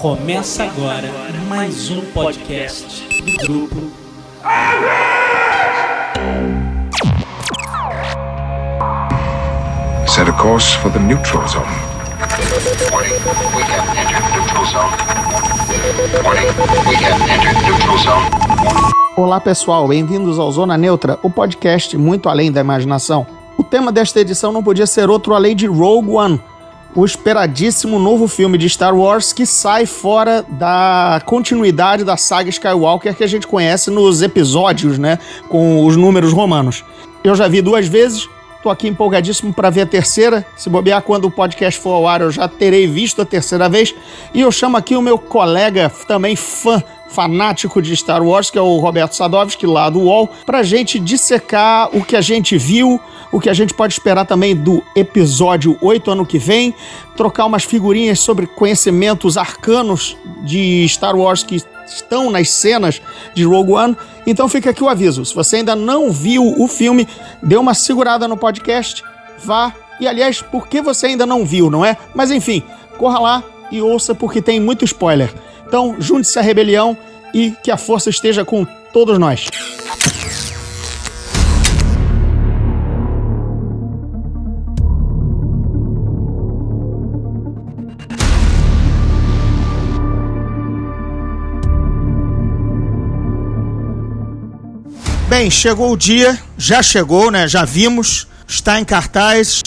Começa agora mais um podcast do grupo. Set a course for the neutral zone. Warning, we have entered neutral zone. Warning, we have entered neutral zone. Olá pessoal, bem-vindos ao Zona Neutra, o podcast muito além da imaginação. O tema desta edição não podia ser outro além de Rogue One, o esperadíssimo novo filme de Star Wars que sai fora da continuidade da saga Skywalker que a gente conhece nos episódios, né, com os números romanos. Eu já vi duas vezes, tô aqui empolgadíssimo para ver a terceira. Se bobear quando o podcast for ao ar, eu já terei visto a terceira vez. E eu chamo aqui o meu colega, também fã fanático de Star Wars, que é o Roberto Sadovski, lá do UOL, pra gente dissecar o que a gente viu, o que a gente pode esperar também do episódio 8 ano que vem, trocar umas figurinhas sobre conhecimentos arcanos de Star Wars que estão nas cenas de Rogue One. Então fica aqui o aviso: se você ainda não viu o filme, dê uma segurada no podcast, vá. E aliás, por que você ainda não viu, não é? Mas enfim, corra lá e ouça porque tem muito spoiler. Então, junte-se à rebelião e que a força esteja com todos nós. Bem, chegou o dia, já chegou, né? Já vimos, está em cartaz.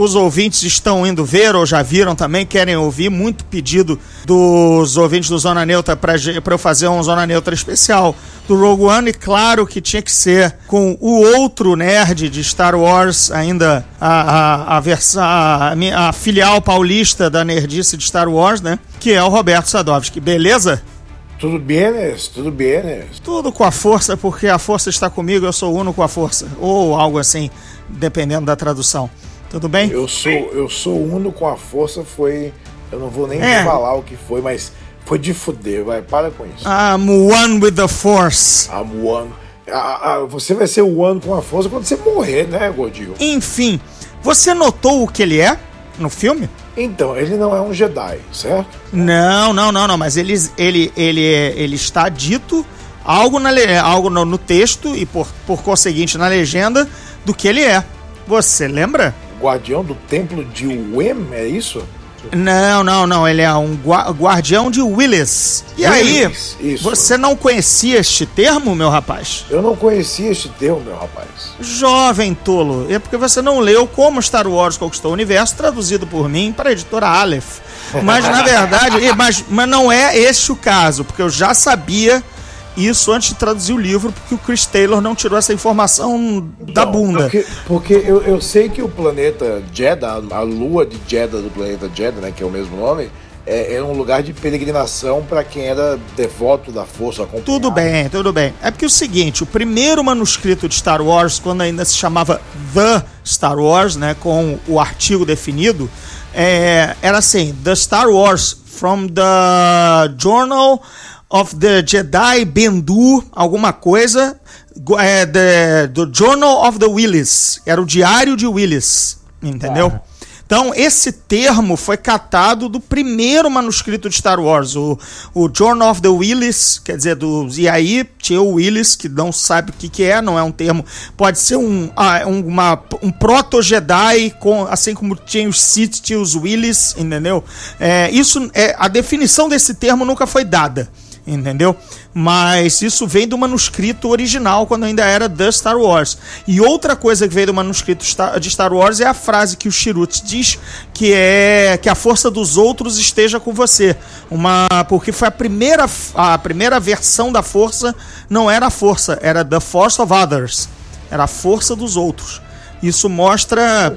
Os ouvintes estão indo ver ou já viram também, querem ouvir. Muito pedido dos ouvintes do Zona Neutra para eu fazer um Zona Neutra especial do Rogue One. E claro que tinha que ser com o outro nerd de Star Wars, ainda a, a, a, versa, a, a filial paulista da nerdice de Star Wars, né? Que é o Roberto Sadovski. Beleza? Tudo bem, tudo bem. Tudo com a força, porque a força está comigo, eu sou uno com a força. Ou algo assim, dependendo da tradução. Tudo bem? Eu sou, eu sou uno com a força, foi. Eu não vou nem É. falar o que foi, mas foi de fuder, vai, para com isso. I'm one with the force. I'm one. Ah, ah, você vai ser o one com a força quando você morrer, né, Gordinho? Enfim, você notou o que ele é no filme? Então, ele não é um Jedi, certo? Não, não, não, não, mas ele, ele, ele, ele está dito algo, na, algo no, no texto e por, por conseguinte na legenda do que ele é. Você lembra? Guardião do Templo de Wem, é isso? Não, não, não. Ele é um gua- guardião de Willis. E Willis, aí, isso. você não conhecia este termo, meu rapaz? Eu não conhecia este termo, meu rapaz. Jovem tolo, é porque você não leu Como Star Wars Conquistou o Universo, traduzido por mim para a editora Aleph. Mas na verdade, mas, mas não é esse o caso, porque eu já sabia isso antes de traduzir o livro, porque o Chris Taylor não tirou essa informação da Não, bunda. Porque, porque eu, eu sei que o planeta Jeddah, a lua de Jeddah do planeta Jeddah, né, que é o mesmo nome, é, é um lugar de peregrinação para quem era devoto da força. acompanhado. Tudo bem, tudo bem. É porque é o seguinte, o primeiro manuscrito de Star Wars, quando ainda se chamava The Star Wars, né, com o artigo definido, é, era assim, The Star Wars from the Journal of the Jedi Bendu, alguma coisa, é, the, the Journal of the Willis, era o diário de Willis, entendeu? Então, esse termo foi catado do primeiro manuscrito de Star Wars, o, o Journal of the Willis, quer dizer, do. E aí, tinha o Willis, que não sabe o que, que é, não é um termo. Pode ser um, ah, um, uma, um proto-Jedi, com- assim como tinha os Sith, tinha os Willis, entendeu? É, isso, é, a definição desse termo nunca foi dada entendeu? Mas isso vem do manuscrito original, quando ainda era The Star Wars. E outra coisa que veio do manuscrito de Star Wars é a frase que o Chirrut diz, que é que a força dos outros esteja com você. Uma, porque foi a primeira, a primeira versão da força, não era a força, era The Force of Others. Era a força dos outros. Isso mostra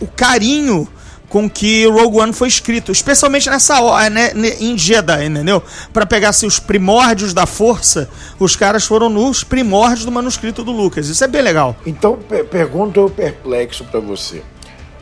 o carinho com que Rogue One foi escrito, especialmente nessa hora, né, em Jeddah, entendeu? Para pegar assim, os primórdios da força, os caras foram nos primórdios do manuscrito do Lucas. Isso é bem legal. Então, per pergunto eu perplexo para você.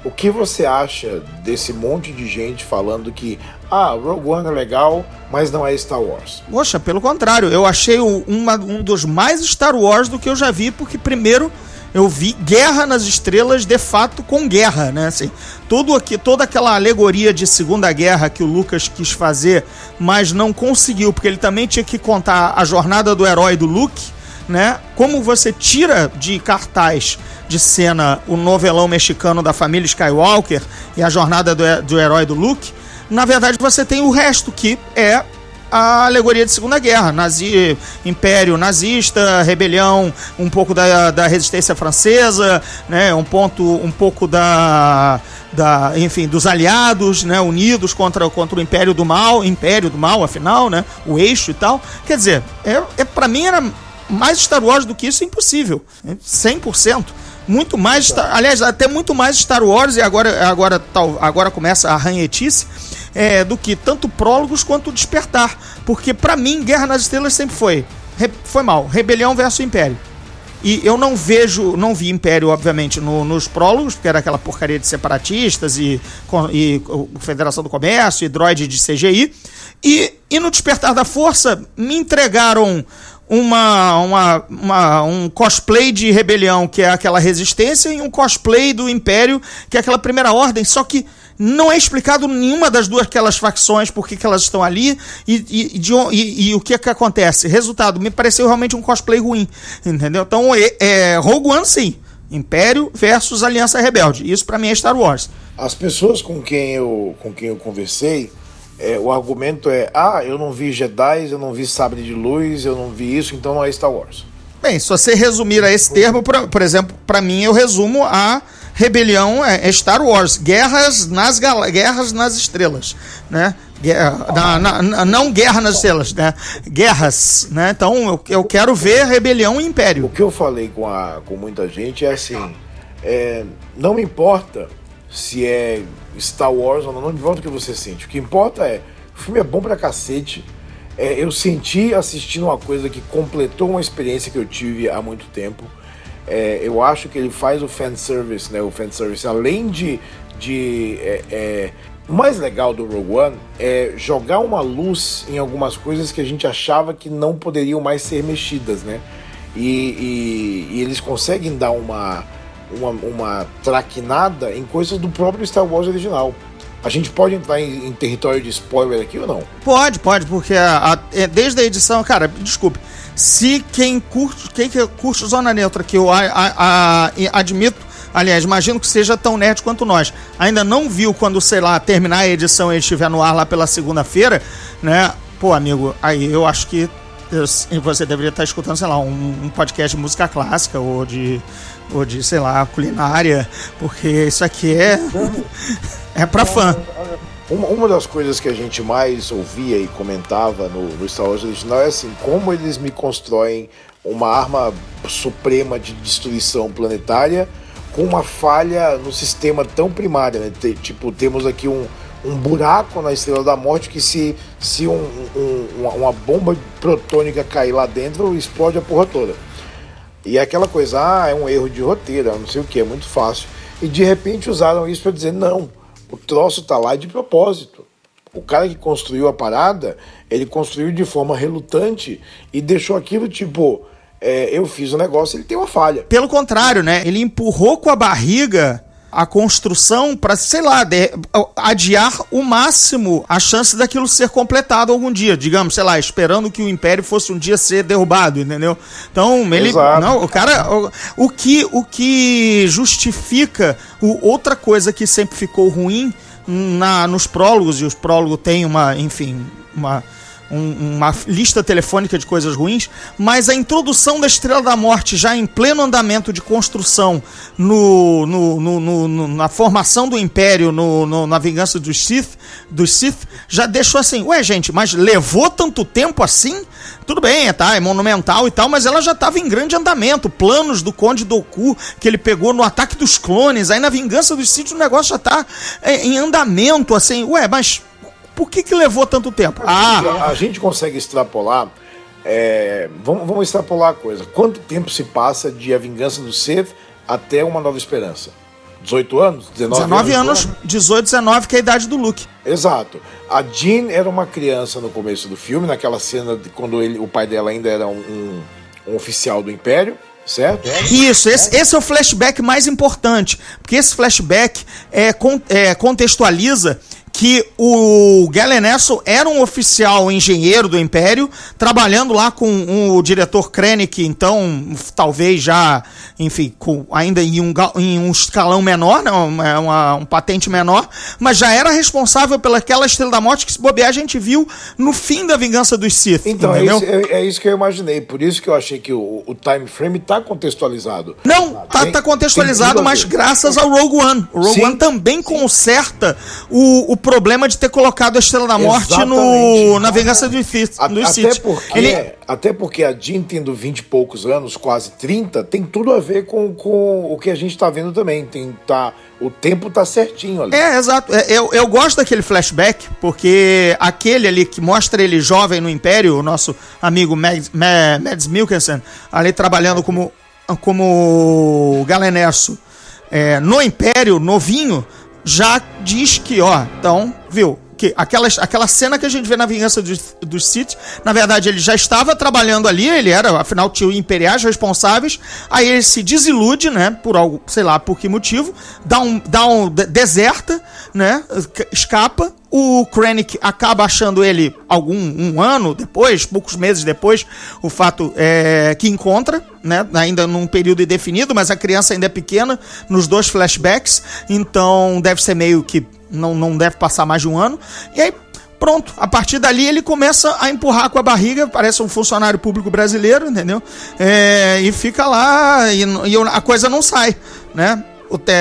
O que você acha desse monte de gente falando que ah, Rogue One é legal, mas não é Star Wars? Poxa, pelo contrário, eu achei uma- um dos mais Star Wars do que eu já vi, porque primeiro Eu vi Guerra nas Estrelas de fato com guerra, né? Assim, tudo aqui, toda aquela alegoria de Segunda Guerra que o Lucas quis fazer, mas não conseguiu, porque ele também tinha que contar a jornada do herói do Luke, né? Como você tira de cartaz de cena o novelão mexicano da família Skywalker e a jornada do, do herói do Luke, na verdade você tem o resto que é a alegoria de Segunda Guerra, nazi, Império nazista, rebelião, um pouco da, da resistência francesa, né, um ponto, um pouco da, da, enfim, dos aliados, né, unidos contra, contra o Império do Mal, Império do Mal, afinal, né, o eixo e tal. Quer dizer, é, é para mim era mais Star Wars do que isso impossível, 100%. Muito mais, aliás, até muito mais Star Wars e agora agora tal, agora começa a ranhetice é, do que tanto prólogos quanto despertar. Porque para mim, Guerra nas Estrelas sempre foi. Foi mal. Rebelião versus Império. E eu não vejo, não vi Império, obviamente, no, nos prólogos, porque era aquela porcaria de separatistas e, e, Federação do Comércio e droid de CGI. E, e no Despertar da Força me entregaram uma, uma, uma, um cosplay de rebelião, que é aquela resistência, e um cosplay do Império, que é aquela primeira ordem, só que não é explicado nenhuma das duas aquelas facções, por que elas estão ali e, e, de, e, e, o que, que acontece. Resultado, me pareceu realmente um cosplay ruim, entendeu? Então, é, é Rogue One, sim. Império versus Aliança Rebelde. Isso para mim é Star Wars. As pessoas com quem eu, com quem eu conversei, é, o argumento é: ah, eu não vi Jedi, eu não vi Sabre de Luz, eu não vi isso, então não é Star Wars. Bem, se você resumir a esse termo, por, por exemplo, para mim eu resumo a rebelião é, é Star Wars, guerras nas guerras nas estrelas, né? Guerra, na, na, não guerra nas estrelas, né? Guerras, né? Então eu, eu quero ver rebelião e império. O que eu falei com, a, com muita gente é assim: é, não importa se é Star Wars ou não, não importa o que você sente. O que importa é, o filme é bom pra cacete. É, eu senti assistindo uma coisa que completou uma experiência que eu tive há muito tempo. É, eu acho que ele faz o fanservice, né? O fanservice, além de. de é, é, o mais legal do Rogue One é jogar uma luz em algumas coisas que a gente achava que não poderiam mais ser mexidas, né? E, e, e eles conseguem dar uma, uma, uma traquinada em coisas do próprio Star Wars original. A gente pode entrar em, em, território de spoiler aqui ou não? Pode, pode, porque a, a, é, desde a edição, cara, desculpe, se quem curte, quem curte Zona Neutra, que eu a, admito, aliás, imagino que seja tão nerd quanto nós, ainda não viu quando, sei lá, terminar a edição e estiver no ar lá pela segunda-feira, né? Pô, amigo, aí eu acho que você deveria estar escutando, sei lá, um, um podcast de música clássica ou de ou de, sei lá, culinária, porque isso aqui é é para fã. Uma, uma das coisas que a gente mais ouvia e comentava no, no Star Wars original é assim, como eles me constroem uma arma suprema de destruição planetária com uma falha no sistema tão primário, né? Tipo, temos aqui um, um buraco na Estrela da Morte que se, se um, um, uma bomba protônica cair lá dentro, explode a porra toda. E é aquela coisa, ah, é um erro de roteiro, não sei o que, é muito fácil. E de repente usaram isso para dizer, não, o troço tá lá de propósito. O cara que construiu a parada, ele construiu de forma relutante e deixou aquilo tipo, é, eu fiz o negócio, ele tem uma falha. Pelo contrário, né? Ele empurrou com a barriga a construção para, sei lá, de, adiar o máximo a chance daquilo ser completado algum dia, digamos, sei lá, esperando que o império fosse um dia ser derrubado, entendeu? Então, ele Exato. não, o cara o, o que o que justifica o, outra coisa que sempre ficou ruim na nos prólogos e os prólogos têm uma, enfim, uma um, uma lista telefônica de coisas ruins, mas a introdução da Estrela da Morte já em pleno andamento de construção no, no, no, no na formação do Império, na vingança dos Sith, dos Sith, já deixou assim, ué gente, mas levou tanto tempo assim? Tudo bem, tá, é monumental e tal, mas ela já estava em grande andamento. Planos do Conde Doku que ele pegou no ataque dos clones, aí na vingança dos Sith o negócio já está é, em andamento, assim, ué, mas por que, que levou tanto tempo? Ah, a gente consegue extrapolar. É, vamos, vamos extrapolar a coisa. Quanto tempo se passa de A Vingança do Sith até Uma Nova Esperança? 18 anos? 19, 19 anos, anos 18, 19, que é a idade do Luke. Exato. A Jean era uma criança no começo do filme, naquela cena de quando ele, o pai dela ainda era um, um, oficial do Império. certo? Isso, esse, esse é o flashback mais importante, porque esse flashback é, é, contextualiza que o Galen Erso era um oficial engenheiro do Império, trabalhando lá com o diretor Krennic, então talvez já, enfim, com, ainda em um, em um escalão menor, né, uma, uma- um patente menor, mas já era responsável pelaquela Estrela da Morte que se bobear a gente viu no fim da Vingança dos Sith, Então, é isso, é, é isso que eu imaginei. Por isso que eu achei que o, o time frame tá contextualizado. Não, tá, Tem- tá contextualizado, mas graças ao Rogue One. O Rogue Sim. One também conserta o, o problema de ter colocado a Estrela da Morte no, na Vingança dos Sith. Até, porque, Ele, até porque a Jean tendo 20 e poucos anos, quase 30, tem tudo a ver com, com o que a gente tá vendo também. Tem, tá, o tempo tá certinho ali. É, exato. É, Eu, eu gosto daquele flashback, porque aquele ali que mostra ele jovem no Império, o nosso amigo Mads, Ma- Mads Mikkelsen, ali trabalhando como, como Galenesso é, no Império, novinho, já diz que, ó, então, viu? Que aquela, aquela cena que a gente vê na Vingança dos, dos Sith, na verdade ele já estava trabalhando ali, ele era, afinal, tinha imperiais responsáveis, aí ele se desilude, né, por algo, sei lá, por que motivo, dá um, dá um de- deserta, né, escapa, o Krennic acaba achando ele algum um ano depois, poucos meses depois, o fato é que encontra, né? Ainda num período indefinido, mas a criança ainda é pequena nos dois flashbacks, então deve ser meio que não, não deve passar mais de um ano. E aí Pronto, a partir dali ele começa a empurrar com a barriga, parece um funcionário público brasileiro, entendeu? É, e fica lá e, e a coisa não sai, né? O te...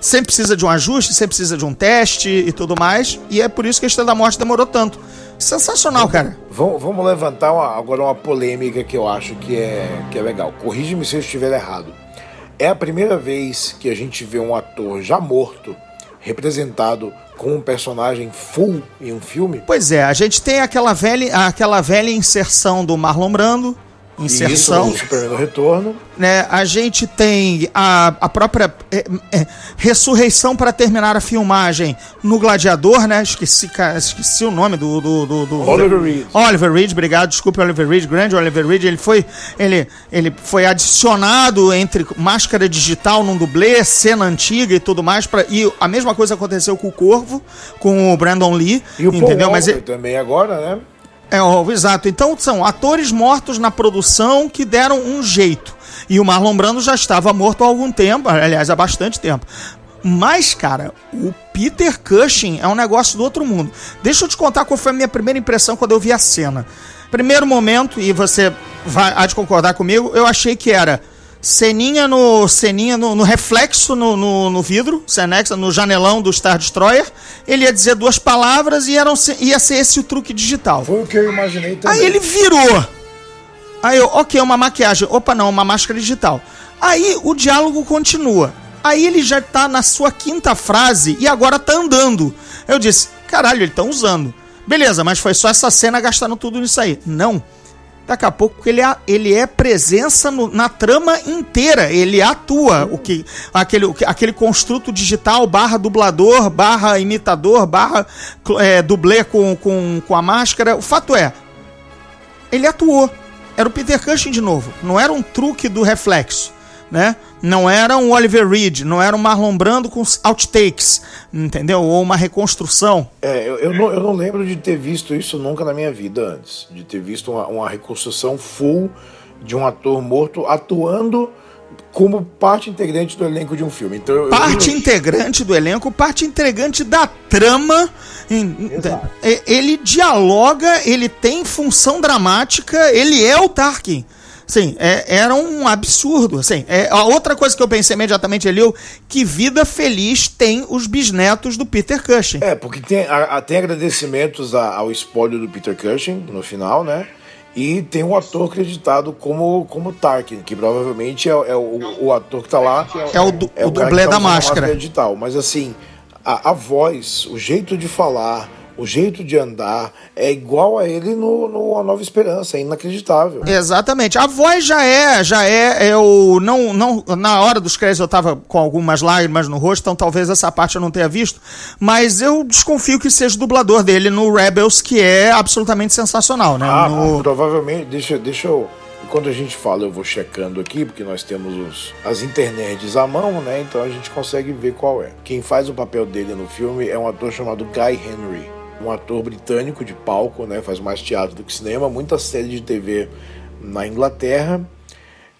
Sempre precisa de um ajuste, sempre precisa de um teste e tudo mais, e é por isso que a Estrela da Morte demorou tanto. Sensacional, cara. Vamos, vamos levantar uma- agora uma polêmica que eu acho que é, que é legal. Corrige-me se eu estiver errado. É a primeira vez que a gente vê um ator já morto representado com um personagem full em um filme. Pois é, a gente tem aquela velha, aquela velha inserção do Marlon Brando, Isso inserção. Superman no Retorno. né, a gente tem a, a própria é, é, ressurreição para terminar a filmagem no Gladiador, né? Esqueci, esqueci o nome do, do, do, do- Oliver Reed. Oliver Reed, obrigado, desculpe Oliver Reed, grande Oliver Reed, ele foi ele, ele foi adicionado entre máscara digital num dublê, cena antiga e tudo mais para e a mesma coisa aconteceu com o Corvo, com o Brandon Lee, E o entendeu? Paul Mas ele, também agora, né? É, ó, exato. Então são atores mortos na produção que deram um jeito. E o Marlon Brando já estava morto há algum tempo, aliás, há bastante tempo. Mas, cara, o Peter Cushing é um negócio do outro mundo. Deixa eu te contar qual foi a minha primeira impressão quando eu vi a cena. Primeiro momento, e você vai há de concordar comigo, eu achei que era ceninha no ceninha no, no reflexo no, no, no vidro, Cenexa, no janelão do Star Destroyer. Ele ia dizer duas palavras e eram, ia ser esse o truque digital. Foi o que eu imaginei também. Aí ele virou. Aí eu, ok, uma maquiagem. Opa, não, uma máscara digital. Aí o diálogo continua. Aí ele já tá na sua quinta frase e agora tá andando. Eu disse, caralho, ele tá usando. Beleza, mas foi só essa cena gastando tudo nisso aí. Não. Daqui a pouco ele ele é presença no- na trama inteira. Ele atua. O que, aquele, aquele construto digital, barra dublador, barra imitador, barra é, dublê com, com, com a máscara. O fato é, ele atuou. Era o Peter Cushing de novo. Não era um truque do reflexo, né? Não era um Oliver Reed, não era um Marlon Brando com outtakes, entendeu? Ou uma reconstrução. É, eu, eu, não, eu não lembro de ter visto isso nunca na minha vida antes. De ter visto uma, uma reconstrução full de um ator morto atuando como parte integrante do elenco de um filme. Então, eu- Parte eu, integrante do elenco, parte integrante da trama. em- é, Ele dialoga, ele tem função dramática, ele é o Tarkin. Sim, é- era um absurdo. Assim, é, a outra coisa que eu pensei imediatamente ali, eu, que vida feliz tem os bisnetos do Peter Cushing. É, porque tem, a- a- tem agradecimentos a- ao espólio do Peter Cushing no final, né? E tem um ator acreditado como, como Tarkin, que provavelmente é, é o, o ator que tá lá. É o du- o cara dublê que da usando a máscara. digital. Mas assim, a, a voz, o jeito de falar, o jeito de andar é igual a ele no, no A Nova Esperança, é inacreditável. Exatamente. A voz já é, já é, eu não, não, na hora dos créditos eu tava com algumas lágrimas no rosto, então talvez essa parte eu não tenha visto, mas eu desconfio que seja o dublador dele no Rebels, que é absolutamente sensacional, né? Ah, No- provavelmente, deixa, deixa eu. Enquanto a gente fala, eu vou checando aqui, porque nós temos os, as internets à mão, né? Então a gente consegue ver qual é. Quem faz o papel dele no filme é um ator chamado Guy Henry, um ator britânico de palco, né? Faz mais teatro do que cinema, muita série de TV na Inglaterra.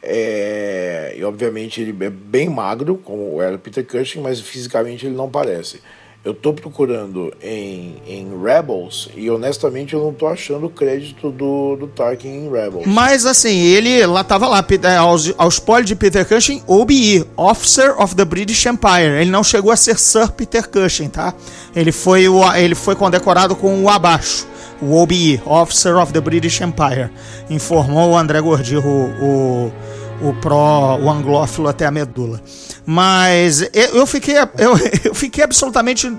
É... E obviamente ele é bem magro, como era Peter Cushing, mas fisicamente ele não parece. Eu tô procurando em, em Rebels e honestamente eu não tô achando o crédito do, do Tarkin em Rebels. Mas assim, ele lá tava lá, é, aos, aos spoiler de Peter Cushing, OBE, Officer of the British Empire. Ele não chegou a ser Sir Peter Cushing, tá? Ele foi, o, ele foi condecorado com o abaixo. O OBE, Officer of the British Empire. Informou o André Gordirro, o, o, o pró, o anglófilo até a medula. Mas eu, fiquei, eu, eu, fiquei absolutamente.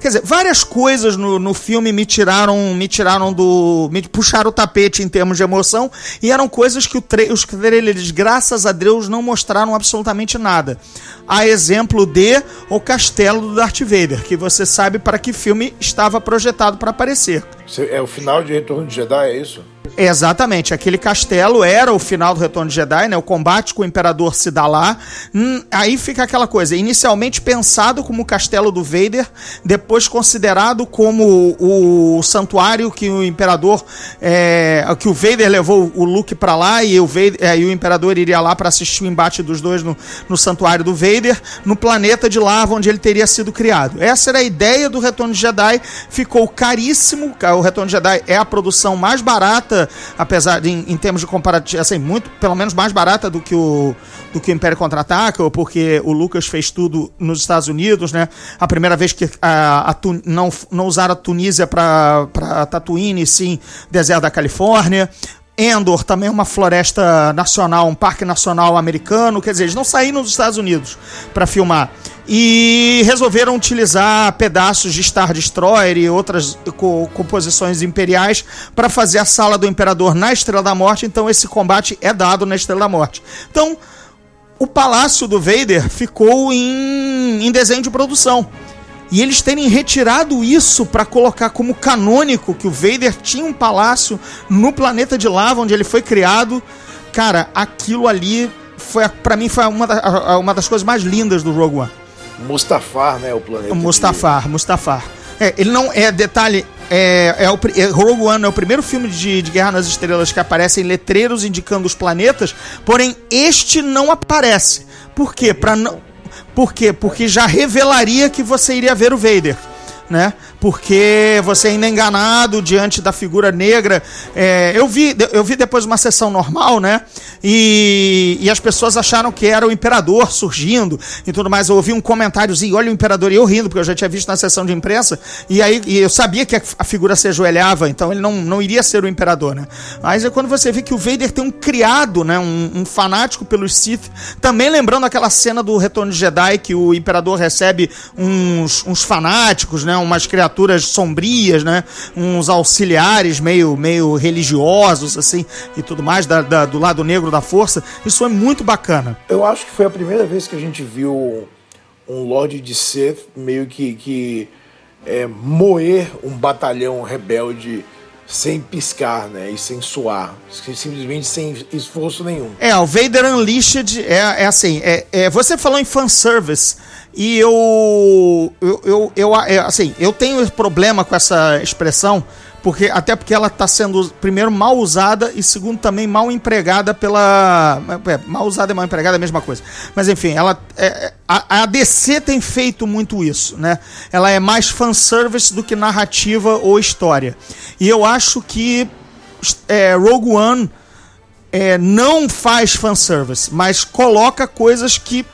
Quer dizer, várias coisas no, no filme me tiraram, me tiraram do. me puxaram o tapete em termos de emoção. E eram coisas que o os trailers, graças a Deus, não mostraram absolutamente nada. A exemplo de O Castelo do Darth Vader, que você sabe para que filme estava projetado para aparecer. É o final de Retorno de Jedi, é isso? Exatamente, aquele castelo era o final do Retorno de Jedi, né? O combate com o Imperador se dá lá. Hum, aí fica aquela coisa, inicialmente pensado como o castelo do Vader, depois considerado como o, o santuário que o Imperador, é, que o Vader levou o Luke para lá e o, Vader, é, e o Imperador iria lá para assistir o embate dos dois no, no santuário do Vader, no planeta de lava onde ele teria sido criado. Essa era a ideia do Retorno de Jedi, ficou caríssimo. O Retorno de Jedi é a produção mais barata barata, apesar de, em, em termos de comparativo, assim, muito, pelo menos mais barata do que o do que o Império Contra-Ataca, porque o Lucas fez tudo nos Estados Unidos, né? A primeira vez que a, a não, não usaram a Tunísia para Tatooine, sim deserto da Califórnia. Endor também é uma floresta nacional, um parque nacional americano, quer dizer, eles não saíram dos Estados Unidos para filmar. E resolveram utilizar pedaços de Star Destroyer e outras co composições imperiais para fazer a sala do Imperador na Estrela da Morte, então esse combate é dado na Estrela da Morte. Então, o palácio do Vader ficou em, em desenho de produção. E eles terem retirado isso para colocar como canônico que o Vader tinha um palácio no planeta de lava onde ele foi criado. Cara, aquilo ali foi para mim foi uma, da, uma das coisas mais lindas do Rogue One. Mustafar, né, o planeta. Mustafar. Mustafar. É, ele não é detalhe, é, é o é, Rogue One é o primeiro filme de, de Guerra nas Estrelas que aparecem letreiros indicando os planetas, porém este não aparece. Por quê? Para não por quê? Porque já revelaria que você iria ver o Vader né? Porque você ainda é enganado diante da figura negra. É, eu, vi, eu vi depois uma sessão normal, né? E, e as pessoas acharam que era o imperador surgindo e tudo mais. Eu ouvi um comentáriozinho, olha o imperador, e eu rindo, porque eu já tinha visto na sessão de imprensa, e aí e eu sabia que a figura se ajoelhava, então ele não, não iria ser o imperador, né? Mas é quando você vê que o Vader tem um criado, né? Um, um fanático pelos Sith, também lembrando aquela cena do Retorno de Jedi, que o imperador recebe uns, uns fanáticos, né? Umas criaturas sombrias, né? Uns auxiliares meio, meio religiosos, assim, e tudo mais, da, da, do lado negro da força. Isso é muito bacana. Eu acho que foi a primeira vez que a gente viu um Lorde de Sith meio que, que é, moer um batalhão rebelde sem piscar, né? E sem suar. Simplesmente sem esforço nenhum. É, o Vader Unleashed é, é assim, é, é, você falou em fanservice. E eu, eu, eu, eu, é, assim, eu tenho problema com essa expressão, porque até porque ela está sendo, primeiro, mal usada e, segundo, também mal empregada pela. É, mal usada e mal empregada é a mesma coisa. Mas, enfim, ela, é, a, a DC tem feito muito isso, né? Ela é mais fanservice do que narrativa ou história. E eu acho que é, Rogue One é, não faz fanservice, mas coloca coisas que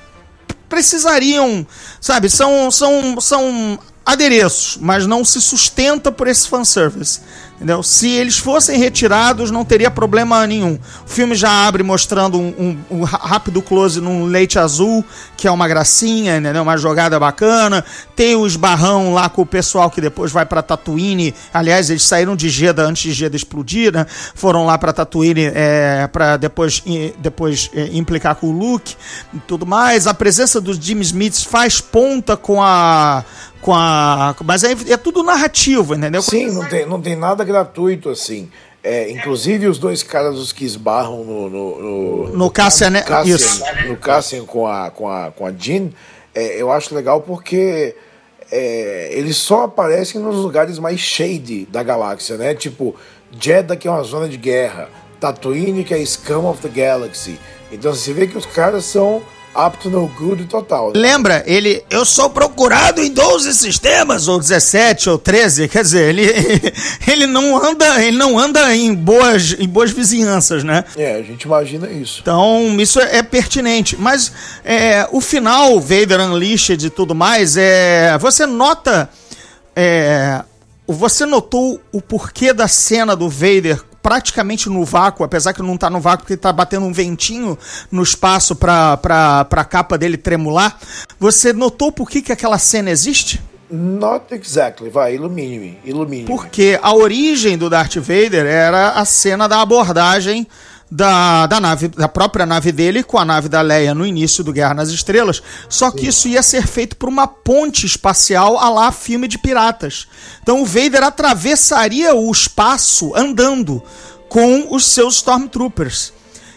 precisariam, sabe, são, são, são adereços, mas não se sustenta por esse fanservice. Entendeu? Se eles fossem retirados, não teria problema nenhum. O filme já abre mostrando um, um, um rápido close num leite azul, que é uma gracinha, entendeu? uma jogada bacana. Tem o esbarrão lá com o pessoal que depois vai para Tatooine. Aliás, eles saíram de Jeddah antes de Jeddah explodir, né? Foram lá para Tatooine é, para depois, depois é, implicar com o Luke e tudo mais. A presença dos Jimmy Smith faz ponta com a com a. Mas é, é tudo narrativo, entendeu? Sim, não tem, não tem nada gratuito assim. É, inclusive os dois caras os que esbarram no. No, no, No Cassian, né? Cassian, Isso. no Cassian com a, com a, com a Jean, é, eu acho legal porque é, eles só aparecem nos lugares mais shady da galáxia, né? Tipo, Jeddah, que é uma zona de guerra, Tatooine, que é Scum of the Galaxy. Então você vê que os caras são up to no good total. Lembra, ele, eu sou procurado em 12 sistemas, ou 17, ou 13, quer dizer, ele, ele não anda, ele não anda em boas, em boas vizinhanças, né? É, a gente imagina isso. Então, isso é, é pertinente. Mas é, o final, Vader Unleashed e tudo mais, é, você nota. é, você notou o porquê da cena do Vader praticamente no vácuo, apesar que não tá no vácuo porque tá batendo um ventinho no espaço pra, pra, pra capa dele tremular. Você notou por que, que aquela cena existe? Not exactly, vai, ilumine-me, ilumine-me. Porque a origem do Darth Vader era a cena da abordagem da, da nave, da própria nave dele com a nave da Leia no início do Guerra nas Estrelas. Só que isso ia ser feito por uma ponte espacial a lá filme de piratas. Então o Vader atravessaria o espaço andando com os seus Stormtroopers.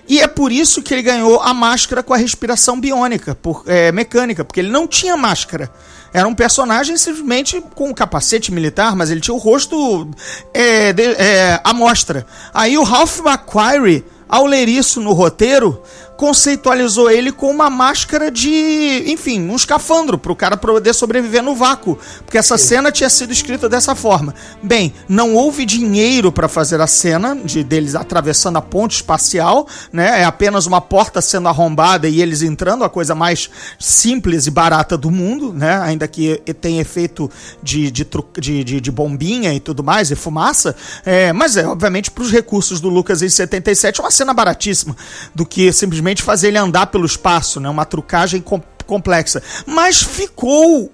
E é por isso que ele ganhou a máscara com a respiração biônica, por, é, mecânica, porque ele não tinha máscara. Era um personagem simplesmente com um capacete militar, mas ele tinha o rosto é, de, é, à mostra. Aí o Ralph McQuarrie, ao ler isso no roteiro, conceitualizou ele com uma máscara de, enfim, um escafandro para o cara poder sobreviver no vácuo, porque essa cena tinha sido escrita dessa forma. Bem, não houve dinheiro para fazer a cena de deles atravessando a ponte espacial, né? É apenas uma porta sendo arrombada e eles entrando, a coisa mais simples e barata do mundo, né? Ainda que tem efeito de, de, de, de, de bombinha e tudo mais, e fumaça, é, mas é obviamente para os recursos do Lucas em 77 uma cena baratíssima do que simplesmente fazer ele andar pelo espaço, né? Uma trucagem com- complexa. Mas ficou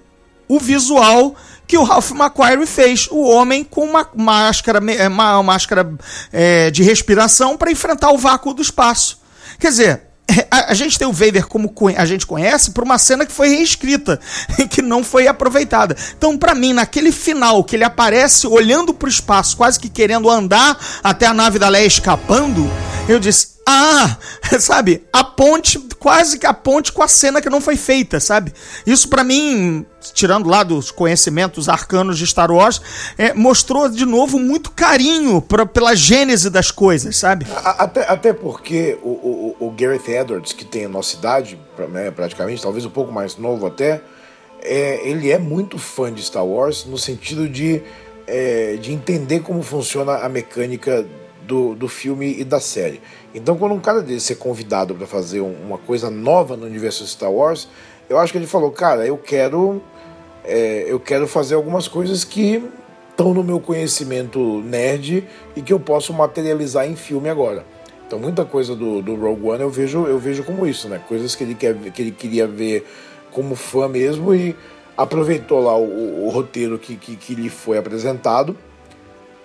o visual que o Ralph McQuarrie fez, o homem com uma máscara, é, uma máscara é, de respiração para enfrentar o vácuo do espaço. Quer dizer, a, a gente tem o Vader como a gente conhece por uma cena que foi reescrita, que não foi aproveitada. Então, pra mim, naquele final que ele aparece olhando pro espaço, quase que querendo andar até a nave da Leia escapando, eu disse: "Ah, sabe? A ponte, quase que a ponte com a cena que não foi feita, sabe? Isso pra mim, tirando lá dos conhecimentos arcanos de Star Wars, é, mostrou de novo muito carinho pra, pela gênese das coisas, sabe? Até, até porque o, o, o Gareth Edwards, que tem a nossa idade, né, praticamente, talvez um pouco mais novo até, é, ele é muito fã de Star Wars no sentido de, é, de entender como funciona a mecânica do, do filme e da série. Então, quando um cara desse é convidado para fazer um- uma coisa nova no universo Star Wars, eu acho que ele falou, cara, eu quero é, eu quero fazer algumas coisas que estão no meu conhecimento nerd e que eu posso materializar em filme agora. Então muita coisa do, do Rogue One eu vejo, eu vejo como isso, né? Coisas que ele, quer, que ele queria ver como fã mesmo e aproveitou lá o, o- o roteiro que, que, que lhe foi apresentado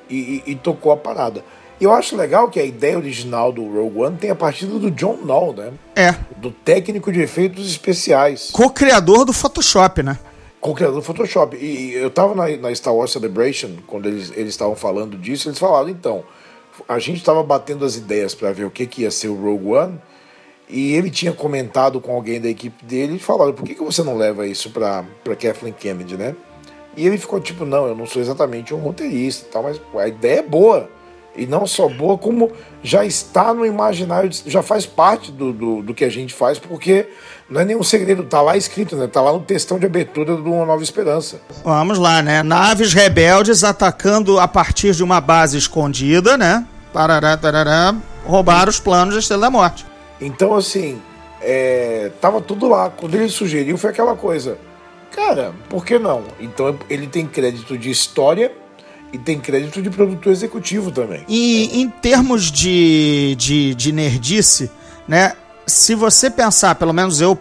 e, e- e tocou a parada. E eu acho legal que a ideia original do Rogue One tem a partido do John Knoll, né? É, Do técnico de efeitos especiais. co-criador do Photoshop, né? com o criador do Photoshop. E, eu tava na, na Star Wars Celebration, quando eles estavam falando disso, eles falaram, então, a gente tava batendo as ideias para ver o que, que ia ser o Rogue One, e ele tinha comentado com alguém da equipe dele e falaram, por que, que você não leva isso pra, pra Kathleen Kennedy, né? E ele ficou tipo, não, eu não sou exatamente um roteirista e tal, mas a ideia é boa. E não só boa, como já está no imaginário, já faz parte do, do, do que a gente faz, porque não é nenhum segredo, tá lá escrito, né? Tá lá no textão de abertura do Uma Nova Esperança. Vamos lá, né? Naves rebeldes atacando a partir de uma base escondida, né? Parará, tarará, roubaram os planos da Estrela da Morte. Então, assim, é, tava tudo lá. Quando ele sugeriu, foi aquela coisa. Cara, por que não? Então ele tem crédito de história e tem crédito de produtor executivo também. E em termos de, de, de nerdice, né? Se você pensar, pelo menos eu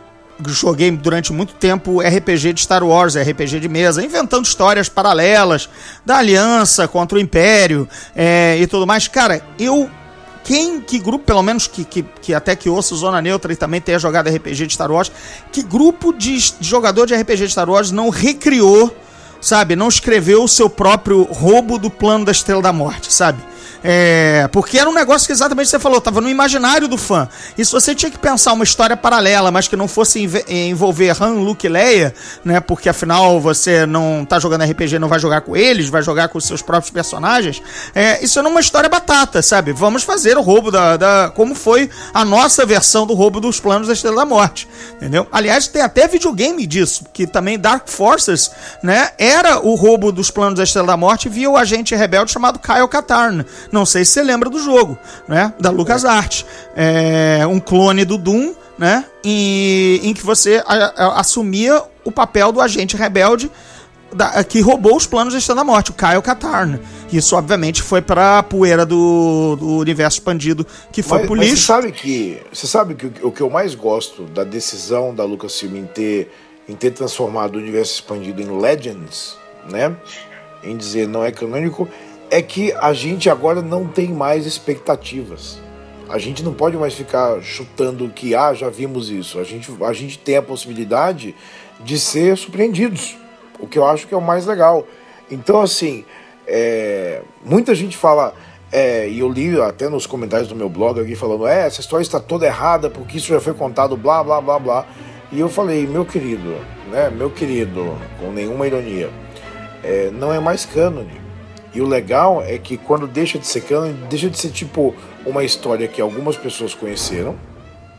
joguei durante muito tempo RPG de Star Wars, RPG de mesa, inventando histórias paralelas da aliança contra o Império é, e tudo mais. Cara, eu. Quem, que grupo, pelo menos que, que, que até que ouça Zona Neutra e também tenha jogado RPG de Star Wars, que grupo de jogador de RPG de Star Wars não recriou sabe? Não escreveu o seu próprio roubo do plano da Estrela da Morte, sabe? É, porque era um negócio que exatamente você falou, tava no imaginário do fã. E se você tinha que pensar uma história paralela, mas que não fosse env- envolver Han, Luke e Leia, né? Porque afinal você não tá jogando RPG, não vai jogar com eles, vai jogar com os seus próprios personagens. É, isso é uma história batata, sabe? Vamos fazer o roubo da, da. Como foi a nossa versão do roubo dos planos da Estrela da Morte. Entendeu? Aliás, tem até videogame disso, que também Dark Forces, né? Era o roubo dos planos da Estrela da Morte via o agente rebelde chamado Kyle Katarn. Não sei se você lembra do jogo, né? Da LucasArts. É um clone do Doom, né? E, em que você a- a- assumia o papel do agente rebelde da- que roubou os planos da Estrela da Morte, o Kyle Katarn. Isso, obviamente, foi pra poeira do, do universo expandido, que foi Mas, pro mas você lixo. sabe que você sabe que o, o que eu mais gosto da decisão da Lucasfilm em ter em ter transformado o universo expandido em Legends, né? Em dizer não é canônico, é que a gente agora não tem mais expectativas. A gente não pode mais ficar chutando que ah, já vimos isso. A gente, a gente tem a possibilidade de ser surpreendidos, o que eu acho que é o mais legal. Então, assim, é, muita gente fala, é, e eu li até nos comentários do meu blog alguém falando, é, essa história está toda errada porque isso já foi contado, blá, blá, blá, blá. E eu falei, meu querido, né, meu querido, com nenhuma ironia, é, não é mais cânone. E o legal é que quando deixa de ser cânone, deixa de ser tipo uma história que algumas pessoas conheceram,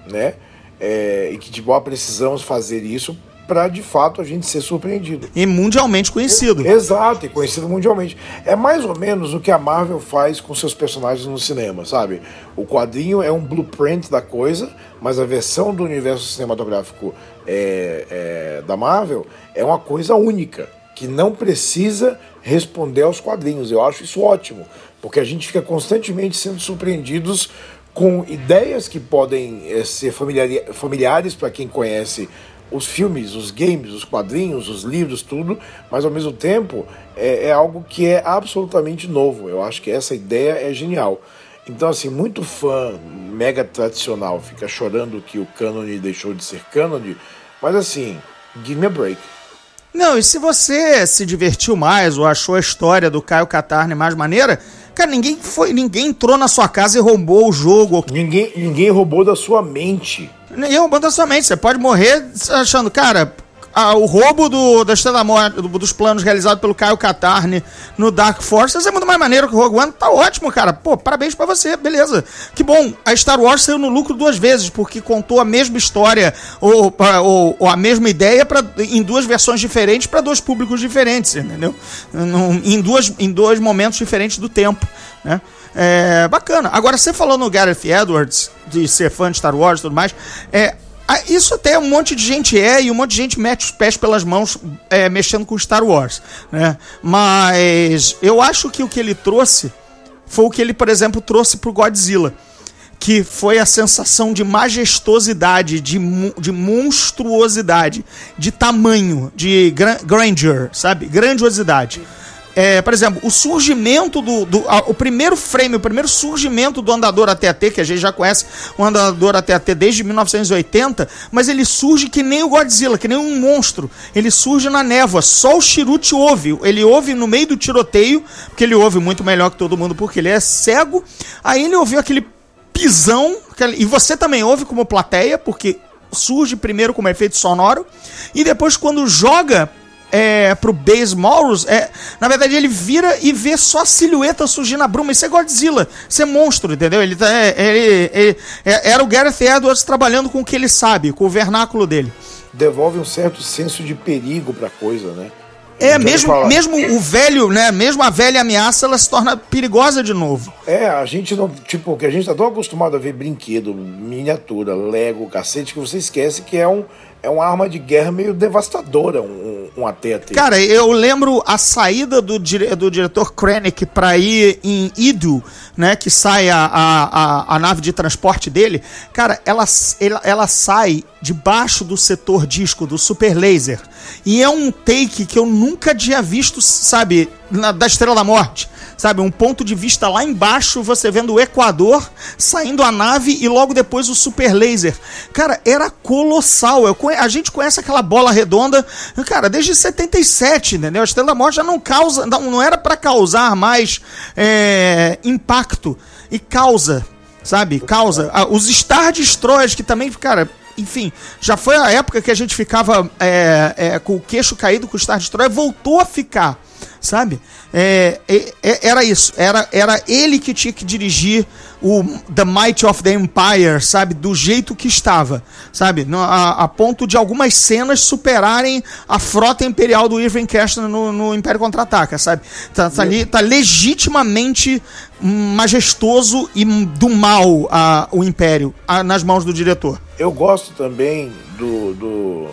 né? É, e que tipo, ah, precisamos fazer isso para de fato a gente ser surpreendido. E mundialmente conhecido. Exato, e conhecido mundialmente. É mais ou menos o que a Marvel faz com seus personagens no cinema, sabe? O quadrinho é um blueprint da coisa, mas a versão do universo cinematográfico é, é, da Marvel é uma coisa única, que não precisa responder aos quadrinhos. Eu acho isso ótimo, porque a gente fica constantemente sendo surpreendidos com ideias que podem eh, ser familiari- familiares para quem conhece os filmes, os games, os quadrinhos, os livros, tudo, mas ao mesmo tempo é, é algo que é absolutamente novo. Eu acho que essa ideia é genial. Então, assim, muito fã mega tradicional fica chorando que o cânone deixou de ser cânone, mas assim, give me a break. Não, e se você se divertiu mais ou achou a história do Caio Catarne mais maneira, cara, ninguém foi, ninguém entrou na sua casa e roubou o jogo. Ninguém, ninguém roubou da sua mente. Ninguém roubou da sua mente. Você pode morrer achando, cara, a- o roubo do, da Estrela Morte, do- dos planos realizado pelo Caio Catarne no Dark Forces é muito mais maneiro que o Rogue One. Tá ótimo, cara. Pô, parabéns pra você, beleza. Que bom, a Star Wars saiu no lucro duas vezes, porque contou a mesma história ou, ou, ou a mesma ideia pra, em duas versões diferentes para dois públicos diferentes, entendeu? Em, duas, em dois momentos diferentes do tempo, né? É, bacana. Agora, você falou no Gareth Edwards, de ser fã de Star Wars e tudo mais, é, ah, Isso até um monte de gente é e um monte de gente mete os pés pelas mãos é, mexendo com Star Wars, né? Mas eu acho que o que ele trouxe foi o que ele, por exemplo, trouxe pro Godzilla. Que foi a sensação de majestosidade, de, de monstruosidade, de tamanho, de gran grandeur, sabe? Grandiosidade. É, por exemplo, o surgimento do. do- a- o primeiro frame, o primeiro surgimento do andador AT-AT, que a gente já conhece o andador AT-AT desde 1980, mas ele surge que nem o Godzilla, que nem um monstro. Ele surge na névoa. Só o Chirute ouve. Ele ouve no meio do tiroteio, porque ele ouve muito melhor que todo mundo, porque ele é cego. Aí ele ouviu aquele pisão, e você também ouve como plateia, porque surge primeiro como efeito sonoro, e depois quando joga é, pro Base Morus, é, na verdade ele vira e vê só a silhueta surgir na bruma. Isso é Godzilla, isso é monstro, entendeu? Ele, tá- é, ele- ele- é- era o Gareth Edwards trabalhando com o que ele sabe, com o vernáculo dele. Devolve um certo senso de perigo pra coisa, né? É, Então, mesmo, mesmo o velho, né? Mesmo a velha ameaça, ela se torna perigosa de novo. É, a gente não. Tipo, que a gente tá tão acostumado a ver brinquedo, miniatura, Lego, cacete, que você esquece que é, um, é uma arma de guerra meio devastadora, um, um AT-AT. Cara, eu lembro a saída do, dire- do diretor Krennic pra ir em Idu, né? Que sai a, a, a, a nave de transporte dele. Cara, ela, ela, ela sai debaixo do setor disco, do Super Laser. E é um take que eu nunca tinha visto, sabe, na- da Estrela da Morte. Sabe? Um ponto de vista lá embaixo, você vendo o Equador, saindo a nave e logo depois o super laser. Cara, era colossal. Eu. A gente conhece aquela bola redonda, cara, desde 77, entendeu? A Estrela da Morte já não causa, não, não era para causar mais é, impacto e causa, sabe? Causa. Ah, Os Star Destroyers, que também, cara, enfim, já foi a época que a gente ficava é, é, com o queixo caído com o Star Destroyer, voltou a ficar, sabe? É, é, é, era isso, era, era ele que tinha que dirigir o The Might of the Empire, sabe? Do jeito que estava, sabe? A, a ponto de algumas cenas superarem a frota imperial do Irving Kershner no, no Império Contra-Ataca, sabe? Tá, tá ali, tá legitimamente majestoso e do mal a, o Império a- nas mãos do diretor. Eu gosto também do, do,